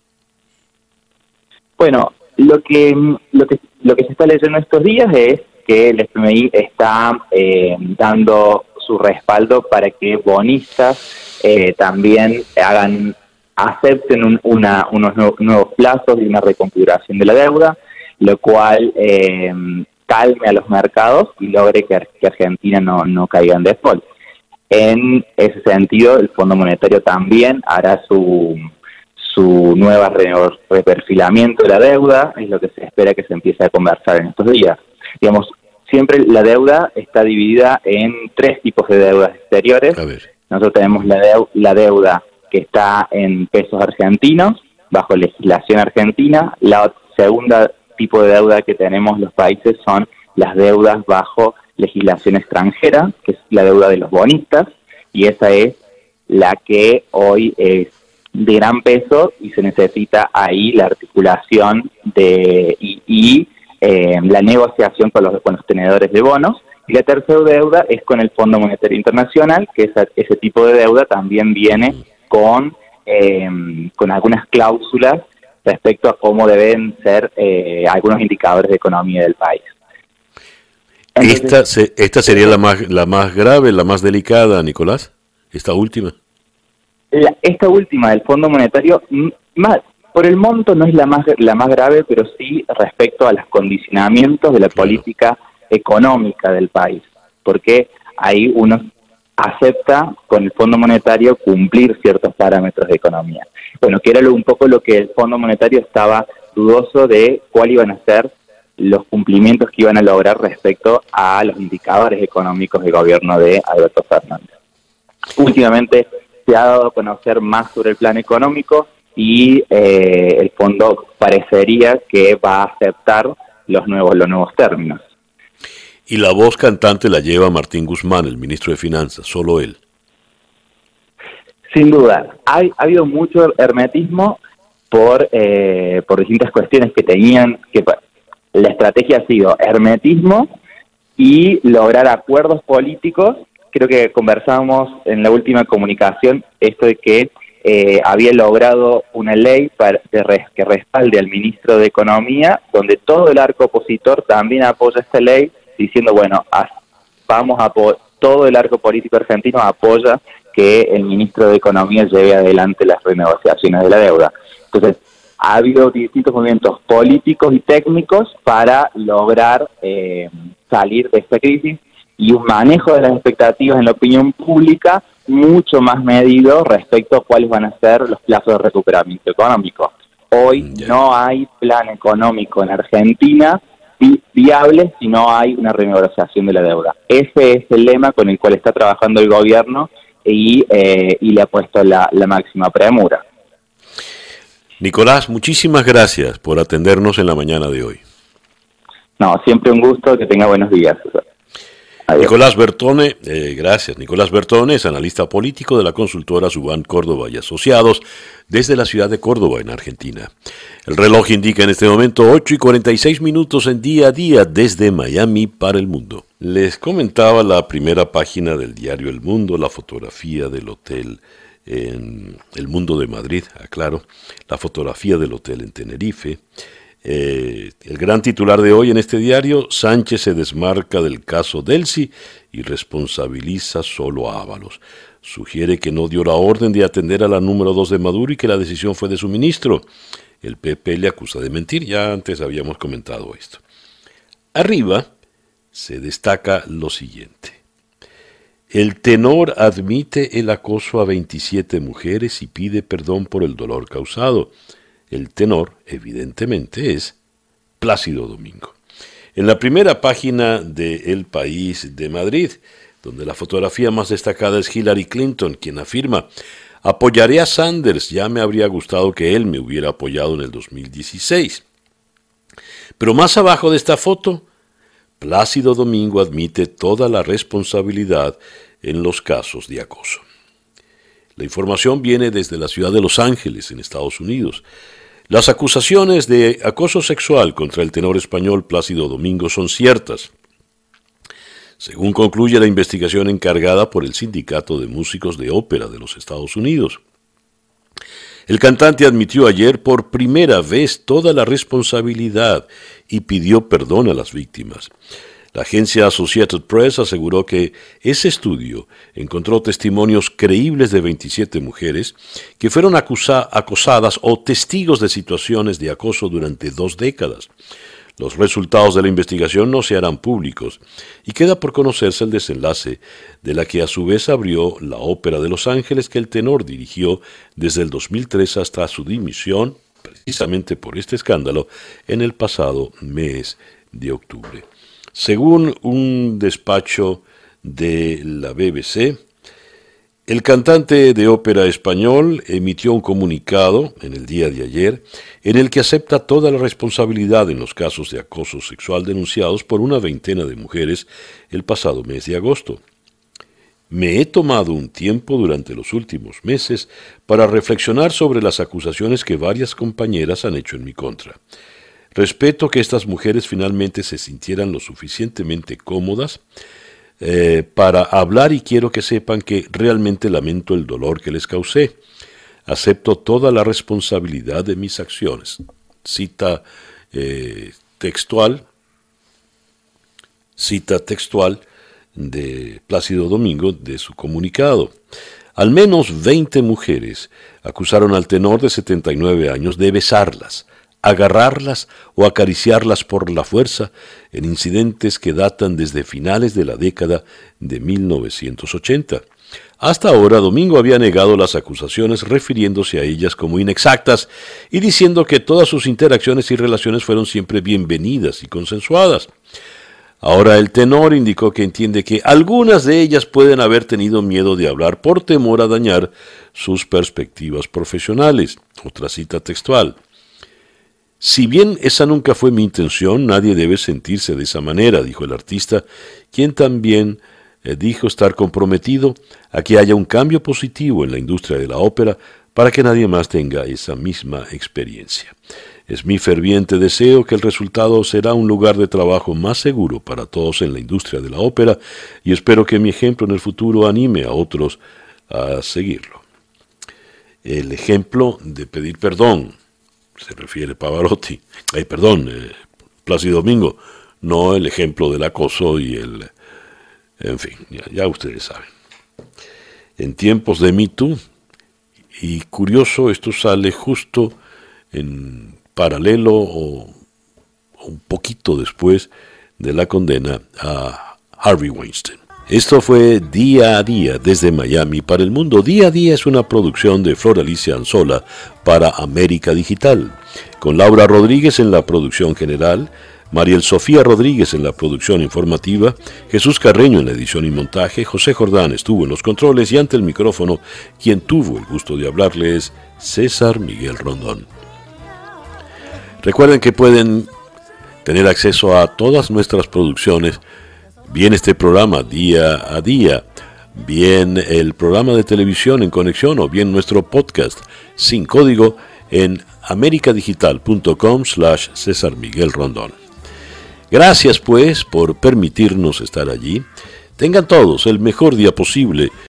Bueno, lo que, lo que, lo que se está leyendo estos días es que el FMI está eh, dando su respaldo para que bonistas eh, también hagan acepten una, unos nuevos, plazos y una reconfiguración de la deuda, lo cual eh, calme a los mercados y logre que, Argentina no, no caiga en default. En ese sentido, el Fondo Monetario también hará su, su nueva reperfilamiento de la deuda, es lo que se espera que se empiece a conversar en estos días. Digamos, siempre la deuda está dividida en tres tipos de deudas exteriores. Nosotros tenemos la, la deuda que está en pesos argentinos, bajo legislación argentina. La segunda tipo de deuda que tenemos los países son las deudas bajo legislación extranjera, que es la deuda de los bonistas, y esa es la que hoy es de gran peso y se necesita ahí la articulación de y eh, la negociación con los, con los tenedores de bonos. Y la tercera deuda es con el Fondo Monetario Internacional, que ese tipo de deuda también viene con, eh, con algunas cláusulas respecto a cómo deben ser eh, algunos indicadores de economía del país. esta, ¿Esta sería la más, la más grave, la más delicada, Nicolás? ¿Esta última? esta última del Fondo Monetario, más, por el monto no es la más, la más grave, pero sí respecto a los condicionamientos de la política económica del país, porque ahí uno acepta con el Fondo Monetario cumplir ciertos parámetros de economía. Bueno, que era un poco lo que el Fondo Monetario estaba dudoso de cuál iban a ser los cumplimientos que iban a lograr respecto a los indicadores económicos del gobierno de Alberto Fernández. Últimamente se ha dado a conocer más sobre el plan económico y eh, el fondo parecería que va a aceptar los nuevos, los nuevos términos. Y la voz cantante la lleva Martín Guzmán, el ministro de Finanzas, solo él. Sin duda, hay, ha habido mucho hermetismo por, eh, por distintas cuestiones que tenían, que la estrategia ha sido hermetismo y lograr acuerdos políticos. Creo que conversamos en la última comunicación esto de que eh, había logrado una ley para, que respalde al ministro de Economía, donde todo el arco opositor también apoya esta ley, diciendo, bueno, vamos a todo el arco político argentino apoya que el ministro de Economía lleve adelante las renegociaciones de la deuda. Entonces, ha habido distintos movimientos políticos y técnicos para lograr eh, salir de esta crisis y un manejo de las expectativas en la opinión pública mucho más medido respecto a cuáles van a ser los plazos de recuperamiento económico. Hoy mm, no hay plan económico en Argentina viable si no hay una renegociación de la deuda. Ese es el lema con el cual está trabajando el gobierno y, eh, y le ha puesto la, la máxima premura. Nicolás, muchísimas gracias por atendernos en la mañana de hoy. No, siempre un gusto, que tenga buenos días. Nicolás Bertone, eh, gracias. Nicolás Bertone es analista político de la consultora Subán Córdoba y Asociados desde la ciudad de Córdoba, en Argentina. El reloj indica en este momento 8 y 46 minutos en día a día desde Miami para el mundo. Les comentaba la primera página del diario El Mundo, la fotografía del hotel en El Mundo de Madrid, aclaro, la fotografía del hotel en Tenerife. Eh, el gran titular de hoy en este diario, Sánchez se desmarca del caso Delsi y responsabiliza solo a Ábalos. Sugiere que no dio la orden de atender a la número 2 de Maduro y que la decisión fue de su ministro. El PP le acusa de mentir, ya antes habíamos comentado esto. Arriba se destaca lo siguiente. El tenor admite el acoso a 27 mujeres y pide perdón por el dolor causado. El tenor, evidentemente, es Plácido Domingo. En la primera página de El País de Madrid, donde la fotografía más destacada es Hillary Clinton, quien afirma, apoyaré a Sanders, ya me habría gustado que él me hubiera apoyado en el 2016. Pero más abajo de esta foto, Plácido Domingo admite toda la responsabilidad en los casos de acoso. La información viene desde la ciudad de Los Ángeles, en Estados Unidos. Las acusaciones de acoso sexual contra el tenor español Plácido Domingo son ciertas. Según concluye la investigación encargada por el Sindicato de Músicos de Ópera de los Estados Unidos. El cantante admitió ayer por primera vez toda la responsabilidad y pidió perdón a las víctimas. La agencia Associated Press aseguró que ese estudio encontró testimonios creíbles de 27 mujeres que fueron acosadas o testigos de situaciones de acoso durante dos décadas. Los resultados de la investigación no se harán públicos y queda por conocerse el desenlace de la que a su vez abrió la Ópera de Los Ángeles que el tenor dirigió desde el 2003 hasta su dimisión, precisamente por este escándalo, en el pasado mes de octubre. Según un despacho de la BBC, el cantante de ópera español emitió un comunicado en el día de ayer en el que acepta toda la responsabilidad en los casos de acoso sexual denunciados por una veintena de mujeres el pasado mes de agosto. Me he tomado un tiempo durante los últimos meses para reflexionar sobre las acusaciones que varias compañeras han hecho en mi contra. Respeto que estas mujeres finalmente se sintieran lo suficientemente cómodas eh, para hablar y quiero que sepan que realmente lamento el dolor que les causé. Acepto toda la responsabilidad de mis acciones. Cita eh, textual, cita textual de Plácido Domingo de su comunicado. Al menos 20 mujeres acusaron al tenor de 79 años de besarlas, agarrarlas o acariciarlas por la fuerza en incidentes que datan desde finales de la década de 1980. Hasta ahora, Domingo había negado las acusaciones refiriéndose a ellas como inexactas y diciendo que todas sus interacciones y relaciones fueron siempre bienvenidas y consensuadas. Ahora el tenor indicó que entiende que algunas de ellas pueden haber tenido miedo de hablar por temor a dañar sus perspectivas profesionales. Otra cita textual. Si bien esa nunca fue mi intención, nadie debe sentirse de esa manera, dijo el artista, quien también eh, dijo estar comprometido a que haya un cambio positivo en la industria de la ópera para que nadie más tenga esa misma experiencia. Es mi ferviente deseo que el resultado será un lugar de trabajo más seguro para todos en la industria de la ópera y espero que mi ejemplo en el futuro anime a otros a seguirlo. El ejemplo de pedir perdón, se refiere Pavarotti, ay, perdón, eh, Plácido Domingo, no el ejemplo del acoso y el... En fin, ya, ya ustedes saben. En tiempos de Me Too, y curioso, esto sale justo en paralelo o, un poquito después de la condena a Harvey Weinstein. Esto fue Día a Día desde Miami para el mundo. Día a Día es una producción de Flor Alicia Anzola para América Digital, con Laura Rodríguez en la producción general, Mariel Sofía Rodríguez en la producción informativa, Jesús Carreño en la edición y montaje, José Jordán estuvo en los controles y ante el micrófono, quien tuvo el gusto de hablarles, César Miguel Rondón. Recuerden que pueden tener acceso a todas nuestras producciones, bien este programa día a día, bien el programa de televisión en conexión o bien nuestro podcast sin código en americadigital.com slash César Miguel Rondón. Gracias pues por permitirnos estar allí. Tengan todos el mejor día posible